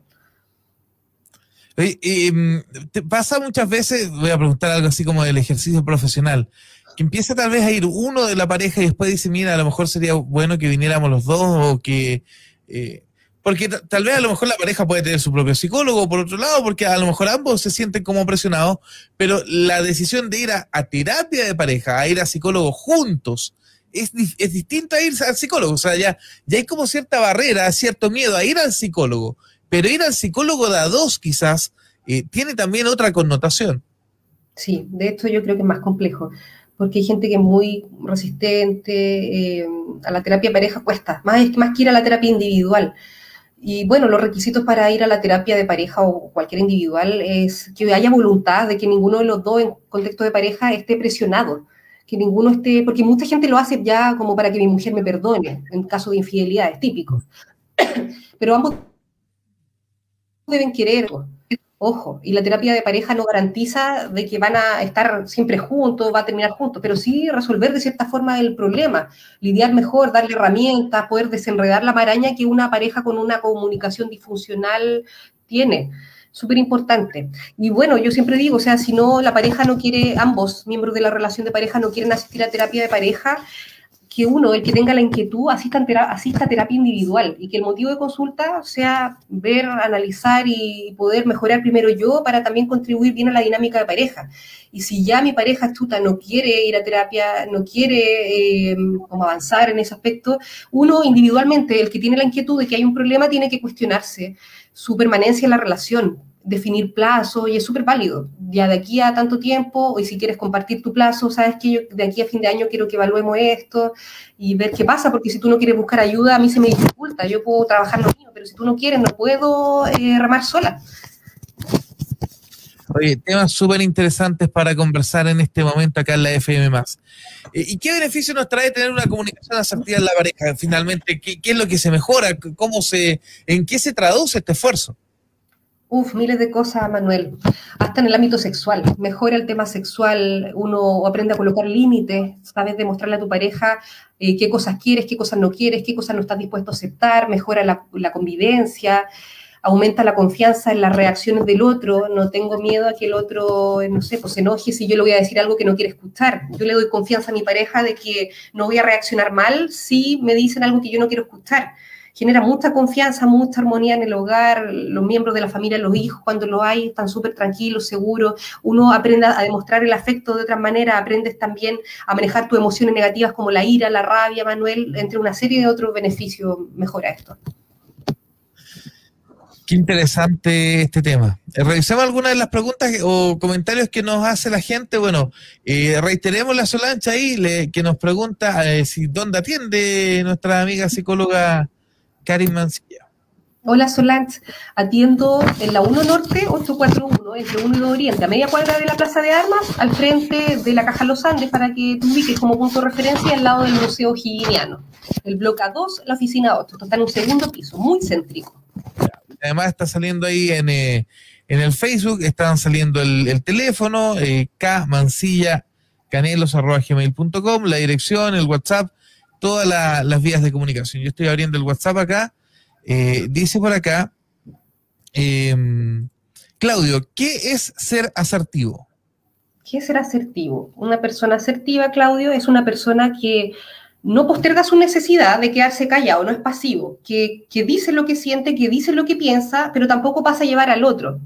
Mm, te pasa muchas veces, voy a preguntar algo así como del ejercicio profesional, que empieza tal vez a ir uno de la pareja y después dice, mira, a lo mejor sería bueno que viniéramos los dos o que... Eh, porque tal vez a lo mejor la pareja puede tener su propio psicólogo, por otro lado, porque a lo mejor ambos se sienten como presionados, pero la decisión de ir a, terapia de pareja, a ir a psicólogo juntos, es, es distinta a ir al psicólogo. O sea, ya, ya hay como cierta barrera, cierto miedo a ir al psicólogo. Pero ir al psicólogo de a dos quizás eh, tiene también otra connotación. Sí, de hecho yo creo que es más complejo, porque hay gente que es muy resistente, eh, a la terapia pareja cuesta, más, más que ir a la terapia individual. Y bueno, los requisitos para ir a la terapia de pareja o cualquier individual es que haya voluntad de que ninguno de los dos en contexto de pareja esté presionado, que ninguno esté, porque mucha gente lo hace ya como para que mi mujer me perdone, en caso de infidelidad, es típico. Pero ambos deben querer. Ojo, y la terapia de pareja no garantiza de que van a estar siempre juntos, va a terminar juntos, pero sí resolver de cierta forma el problema, lidiar mejor, darle herramientas, poder desenredar la maraña que una pareja con una comunicación disfuncional tiene. Súper importante. Y bueno, yo siempre digo, o sea, si no, la pareja no quiere, ambos miembros de la relación de pareja no quieren asistir a terapia de pareja, que uno, el que tenga la inquietud, asista, a terapia individual y que el motivo de consulta sea ver, analizar y poder mejorar primero yo para también contribuir bien a la dinámica de pareja. Y si ya mi pareja chuta no quiere ir a terapia, no quiere eh, como avanzar en ese aspecto, uno individualmente, el que tiene la inquietud de que hay un problema, tiene que cuestionarse su permanencia en la relación, definir plazo y es súper válido. Ya de aquí a tanto tiempo, y si quieres compartir tu plazo, sabes que yo de aquí a fin de año quiero que evaluemos esto y ver qué pasa, porque si tú no quieres buscar ayuda, a mí se me dificulta. Yo puedo trabajar lo mío, pero si tú no quieres, no puedo eh, remar sola. Oye, temas súper interesantes para conversar en este momento acá en la FM. Eh, ¿Y qué beneficio nos trae tener una comunicación asertiva en la pareja? Finalmente, ¿qué, ¿qué, es lo que se mejora? ¿Cómo se, ¿En qué se traduce este esfuerzo? Uf, miles de cosas, Manuel. Hasta en el ámbito sexual. Mejora el tema sexual, uno aprende a colocar límites, sabes demostrarle a tu pareja eh, qué cosas quieres, qué cosas no quieres, qué cosas no estás dispuesto a aceptar, mejora la, la, convivencia, aumenta la confianza en las reacciones del otro. No tengo miedo a que el otro, no sé, pues se enoje si yo le voy a decir algo que no quiere escuchar. Yo le doy confianza a mi pareja de que no voy a reaccionar mal si me dicen algo que yo no quiero escuchar genera mucha confianza, mucha armonía en el hogar, los miembros de la familia, los hijos, cuando lo hay, están súper tranquilos, seguros, uno aprende a demostrar el afecto de otra manera, aprendes también a manejar tus emociones negativas como la ira, la rabia, Manuel, entre una serie de otros beneficios mejora esto. Qué interesante este tema. Eh, revisemos algunas de las preguntas o comentarios que nos hace la gente. Bueno, eh, reiteremos la Solancha ahí, que nos pregunta eh, si dónde atiende nuestra amiga psicóloga Karin Mancilla. Hola Solange, atiendo en la 1 Norte 841, entre 1 y 2 Oriente, a media cuadra de la Plaza de Armas, al frente de la Caja Los Andes, para que te ubiques como punto de referencia al lado del Museo Higginiano. El bloque A2, la oficina 8, está en un segundo piso, muy céntrico. Además está saliendo ahí en, eh, en el Facebook, están saliendo el, teléfono, eh, kmancillacanelos.gmail.com, la dirección, el WhatsApp, todas las vías de comunicación. Yo estoy abriendo el WhatsApp acá. Eh, dice por acá, em, Claudio, ¿qué es ser asertivo? ¿Qué es ser asertivo? Una persona asertiva, Claudio, es una persona que no posterga su necesidad de quedarse callado, no es pasivo, que, que dice lo que siente, que dice lo que piensa, pero tampoco pasa a llevar al otro,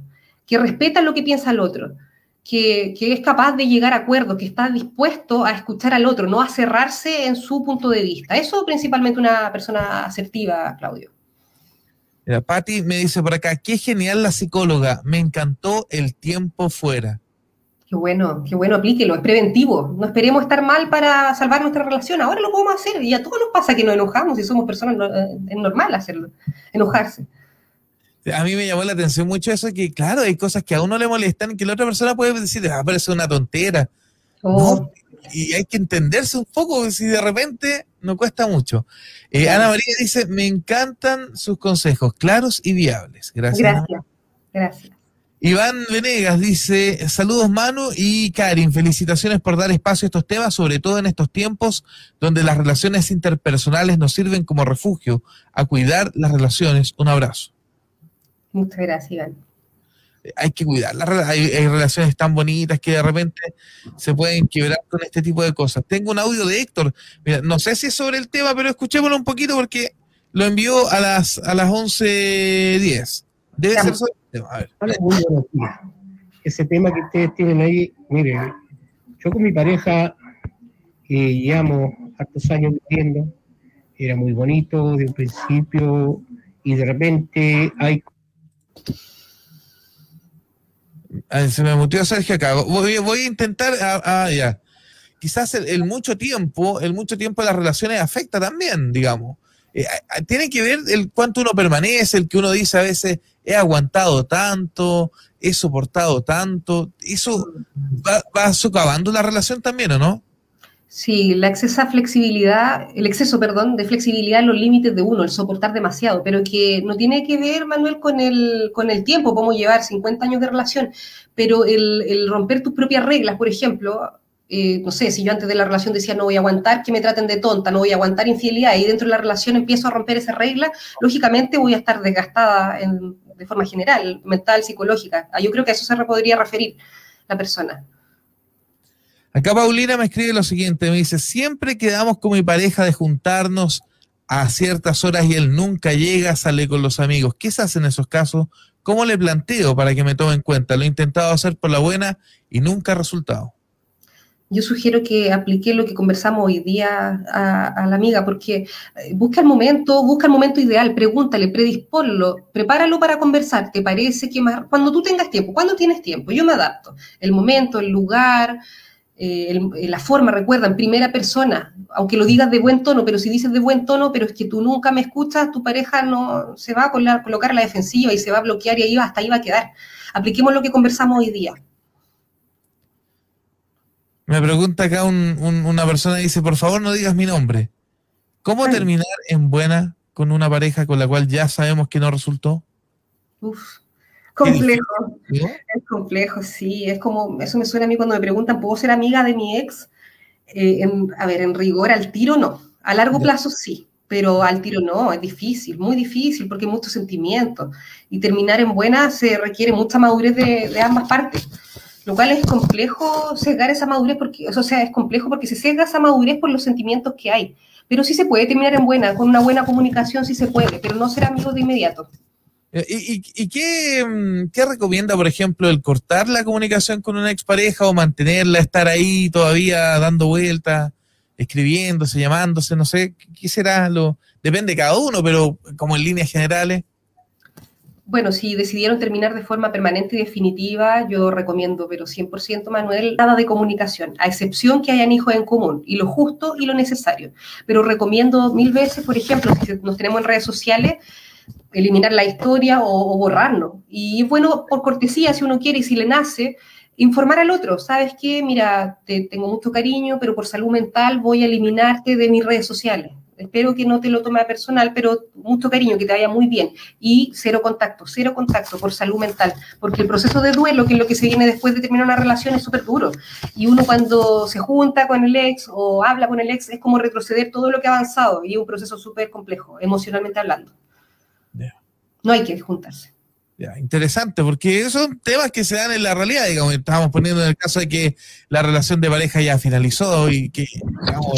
que respeta lo que piensa el otro que, es capaz de llegar a acuerdos, que está dispuesto a escuchar al otro, no a cerrarse en su punto de vista. Eso principalmente una persona asertiva, Claudio. Mira, Patti me dice por acá, qué genial la psicóloga, me encantó el tiempo fuera. Qué bueno, qué bueno, aplíquelo, es preventivo. No esperemos estar mal para salvar nuestra relación. Ahora lo podemos hacer y a todos nos pasa que nos enojamos y somos personas, eh, es normal hacerlo, enojarse. A mí me llamó la atención mucho eso, que claro, hay cosas que a uno le molestan y que la otra persona puede decir, ah, es una tontera. Oh. y hay que entenderse un poco, si de repente no cuesta mucho. Eh, Ana María dice, me encantan sus consejos, claros y viables. Gracias. Gracias. Gracias. Iván Venegas dice, saludos Manu y Karin, felicitaciones por dar espacio a estos temas, sobre todo en estos tiempos donde las relaciones interpersonales nos sirven como refugio a cuidar las relaciones. Un abrazo. Muchas gracias, Iván. Hay que cuidar, hay, hay, relaciones tan bonitas que de repente se pueden quebrar con este tipo de cosas. Tengo un audio de Héctor, Mira, no sé si es sobre el tema, pero escuchémoslo un poquito porque lo envió a las, a las 11.10. Debe ser sobre el tema. A ver. Ese tema que ustedes tienen ahí, mire, yo con mi pareja, que llevamos hartos años viviendo, era muy bonito de un principio y de repente hay se me mutió Sergio acá. Voy, a intentar. Ah, ah ya. Quizás el, mucho tiempo, el mucho tiempo de las relaciones afecta también, digamos. Eh, tiene que ver el cuánto uno permanece, el que uno dice a veces, he aguantado tanto, he soportado tanto. Eso va, va socavando la relación también, ¿o no? Sí, la excesa flexibilidad, el exceso, perdón, de flexibilidad en los límites de uno, el soportar demasiado, pero que no tiene que ver, Manuel, con el, con el tiempo, cómo llevar 50 años de relación, pero el, romper tus propias reglas, por ejemplo, eh, no sé, si yo antes de la relación decía no voy a aguantar que me traten de tonta, no voy a aguantar infidelidad, y dentro de la relación empiezo a romper esa regla, lógicamente voy a estar desgastada de forma general, mental, psicológica. Ah, yo creo que a eso se podría referir la persona. Acá Paulina me escribe lo siguiente, me dice, siempre quedamos con mi pareja de juntarnos a ciertas horas y él nunca llega, sale con los amigos. ¿Qué se hace en esos casos? ¿Cómo le planteo para que me tome en cuenta? Lo he intentado hacer por la buena y nunca ha resultado. Yo sugiero que aplique lo que conversamos hoy día a, la amiga, porque eh, busca el momento, busca el momento ideal, pregúntale, predisponlo, prepáralo para conversar. ¿Te parece que más, cuando tú tengas tiempo, cuando tienes tiempo? Yo me adapto. El momento, el lugar, eh, eh, la forma, recuerda, en primera persona, aunque lo digas de buen tono, pero si dices de buen tono, pero es que tú nunca me escuchas, tu pareja no se va a colocar la defensiva y se va a bloquear y ahí va, hasta ahí va a quedar. Apliquemos lo que conversamos hoy día. Me pregunta acá una persona, dice, por favor no digas mi nombre. ¿Cómo terminar en buena con una pareja con la cual ya sabemos que no resultó? Uf, complejo. Es complejo, sí. Es como, eso me suena a mí cuando me preguntan, ¿puedo ser amiga de mi ex? Eh, a ver, en rigor, al tiro no. A largo plazo sí, pero al tiro no, es difícil, muy difícil, porque hay muchos sentimientos. Y terminar en buena se requiere mucha madurez de, ambas partes. Lo cual es complejo cegar esa madurez, porque, o sea, es complejo porque se cega esa madurez por los sentimientos que hay. Pero sí se puede terminar en buena, con una buena comunicación sí se puede, pero no ser amigos de inmediato. Eh, ¿Y, qué, mm, qué, recomienda, por ejemplo, el cortar la comunicación con una expareja o mantenerla, estar ahí todavía dando vueltas, escribiéndose, llamándose, no sé, qué será lo... Depende de cada uno, pero como en líneas generales. Bueno, si decidieron terminar de forma permanente y definitiva, yo recomiendo, pero 100% Manuel, nada de comunicación, a excepción que hayan hijos en común, y lo justo y lo necesario. Pero recomiendo mil veces, por ejemplo, si nos tenemos en redes sociales, eliminar la historia o, borrarlo. Y bueno, por cortesía, si uno quiere y si le nace, informar al otro. ¿Sabes qué? Mira, te tengo mucho cariño, pero por salud mental voy a eliminarte de mis redes sociales. Espero que no te lo tome personal, pero mucho cariño, que te vaya muy bien. Y cero contacto, cero contacto por salud mental, porque el proceso de duelo, que es lo que se viene después de terminar una relación, es súper duro. Y uno cuando se junta con el ex o habla con el ex, es como retroceder todo lo que ha avanzado y es un proceso súper complejo, emocionalmente hablando. No hay que juntarse. Ya, interesante, porque son temas que se dan en la realidad, digamos, estábamos poniendo en el caso de que la relación de pareja ya finalizó y que, digamos,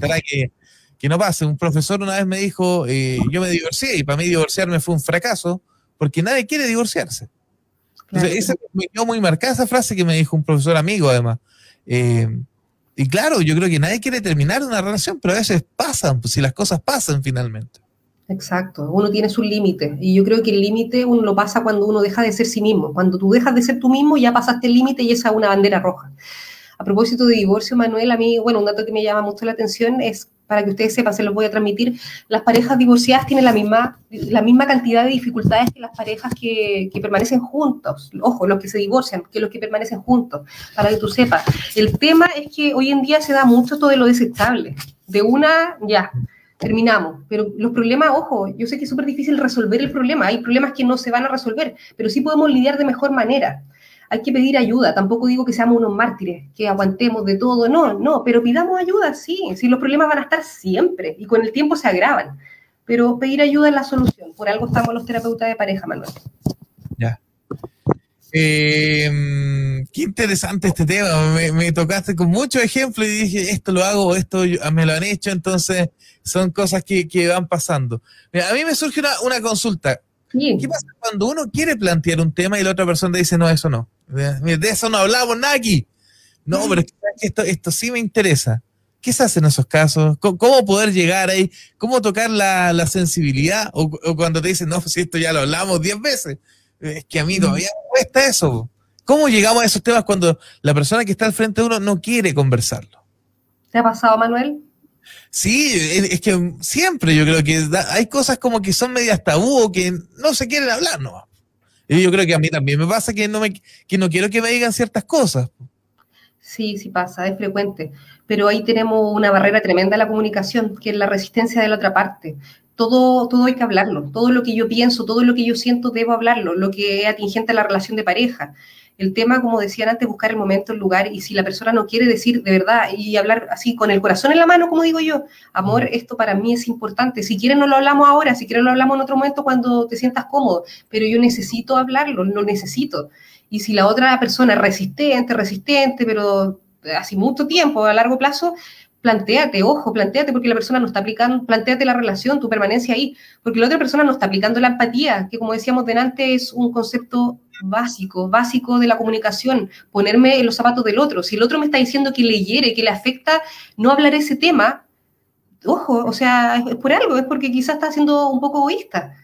la que, que no pase. Un profesor una vez me dijo, eh, yo me divorcié y para mí divorciarme fue un fracaso, porque nadie quiere divorciarse. esa, me quedó muy marcada esa frase que me dijo un profesor amigo, además. Eh, y claro, yo creo que nadie quiere terminar una relación, pero a veces pasan, pues si las cosas pasan finalmente. Exacto, uno tiene sus límites y yo creo que el límite uno lo pasa cuando uno deja de ser sí mismo. Cuando tú dejas de ser tú mismo ya pasaste el límite y esa es una bandera roja. A propósito de divorcio, Manuel, a mí, bueno, un dato que me llama mucho la atención es, para que ustedes sepan, se los voy a transmitir, las parejas divorciadas tienen la misma, la misma cantidad de dificultades que las parejas que, que permanecen juntos. Ojo, los que se divorcian, que los que permanecen juntos, para que tú sepas. El tema es que hoy en día se da mucho todo de lo desechable. De una, ya, terminamos. Pero los problemas, ojo, yo sé que es súper difícil resolver el problema, hay problemas que no se van a resolver, pero sí podemos lidiar de mejor manera. Hay que pedir ayuda, tampoco digo que seamos unos mártires, que aguantemos de todo, no, no, pero pidamos ayuda, sí, si los problemas van a estar siempre y con el tiempo se agravan, pero pedir ayuda es la solución, por algo estamos los terapeutas de pareja, Manuel. Ya. Eh, qué interesante este tema. Me, tocaste con muchos ejemplos y dije, esto lo hago, esto me lo han hecho, entonces son cosas que, van pasando. a mí me surge una, consulta. ¿Qué pasa cuando uno quiere plantear un tema y la otra persona dice, no, eso no? De eso no hablamos nada aquí. No, pero esto, esto sí me interesa. ¿Qué se hace en esos casos? ¿Cómo, poder llegar ahí? ¿Cómo tocar la, sensibilidad? O, cuando te dicen, no, si esto ya lo hablamos diez veces. Es que a mí todavía me cuesta eso. ¿Cómo llegamos a esos temas cuando la persona que está al frente de uno no quiere conversarlo? ¿Te ha pasado, Manuel? Sí, es que siempre yo creo que hay cosas como que son medias tabú o que no se quieren hablar, ¿no? Y yo creo que a mí también me pasa que no, me, que no quiero que me digan ciertas cosas. Sí, sí pasa, es frecuente. Pero ahí tenemos una barrera tremenda en la comunicación, que es la resistencia de la otra parte todo, todo hay que hablarlo, todo lo que yo pienso, todo lo que yo siento, debo hablarlo, lo que es atingente a la relación de pareja. El tema, como decían antes, buscar el momento, el lugar, y si la persona no quiere decir de verdad y hablar así con el corazón en la mano, como digo yo, amor, esto para mí es importante. Si quieren no lo hablamos ahora, si quieren lo hablamos en otro momento cuando te sientas cómodo, pero yo necesito hablarlo, lo necesito. Y si la otra persona es resistente, resistente, pero hace mucho tiempo, a largo plazo, planteate, ojo, planteate porque la persona no está aplicando, planteate la relación, tu permanencia ahí, porque la otra persona no está aplicando la empatía, que como decíamos delante es un concepto básico, básico de la comunicación, ponerme en los zapatos del otro. Si el otro me está diciendo que le hiere, que le afecta no hablar ese tema, ojo, o sea, es por algo, es porque quizás está siendo un poco egoísta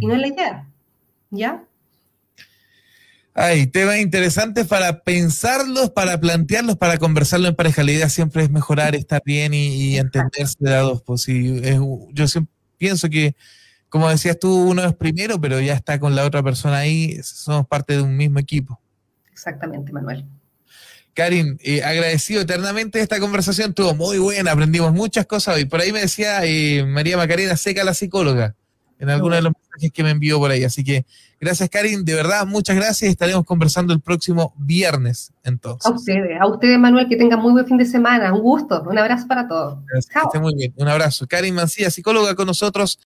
y no es la idea. ¿Ya? Hay temas interesantes para pensarlos, para plantearlos, para conversarlo en pareja. La idea siempre es mejorar, estar bien y, entenderse de a dos. Pues, yo siempre pienso que, como decías tú, uno es primero, pero ya está con la otra persona ahí, somos parte de un mismo equipo. Exactamente, Manuel. Karin, eh, agradecido eternamente esta conversación, estuvo muy buena, aprendimos muchas cosas hoy. Por ahí me decía eh, María Macarena Seca, la psicóloga, en alguno de los mensajes que me envió por ahí. Así que Gracias, Karin. De verdad, muchas gracias. Estaremos conversando el próximo viernes, entonces. A ustedes, a ustedes, Manuel, que tengan muy buen fin de semana. Un gusto. Un abrazo para todos. Gracias, muy bien. Un abrazo. Karin Mancilla, psicóloga con nosotros.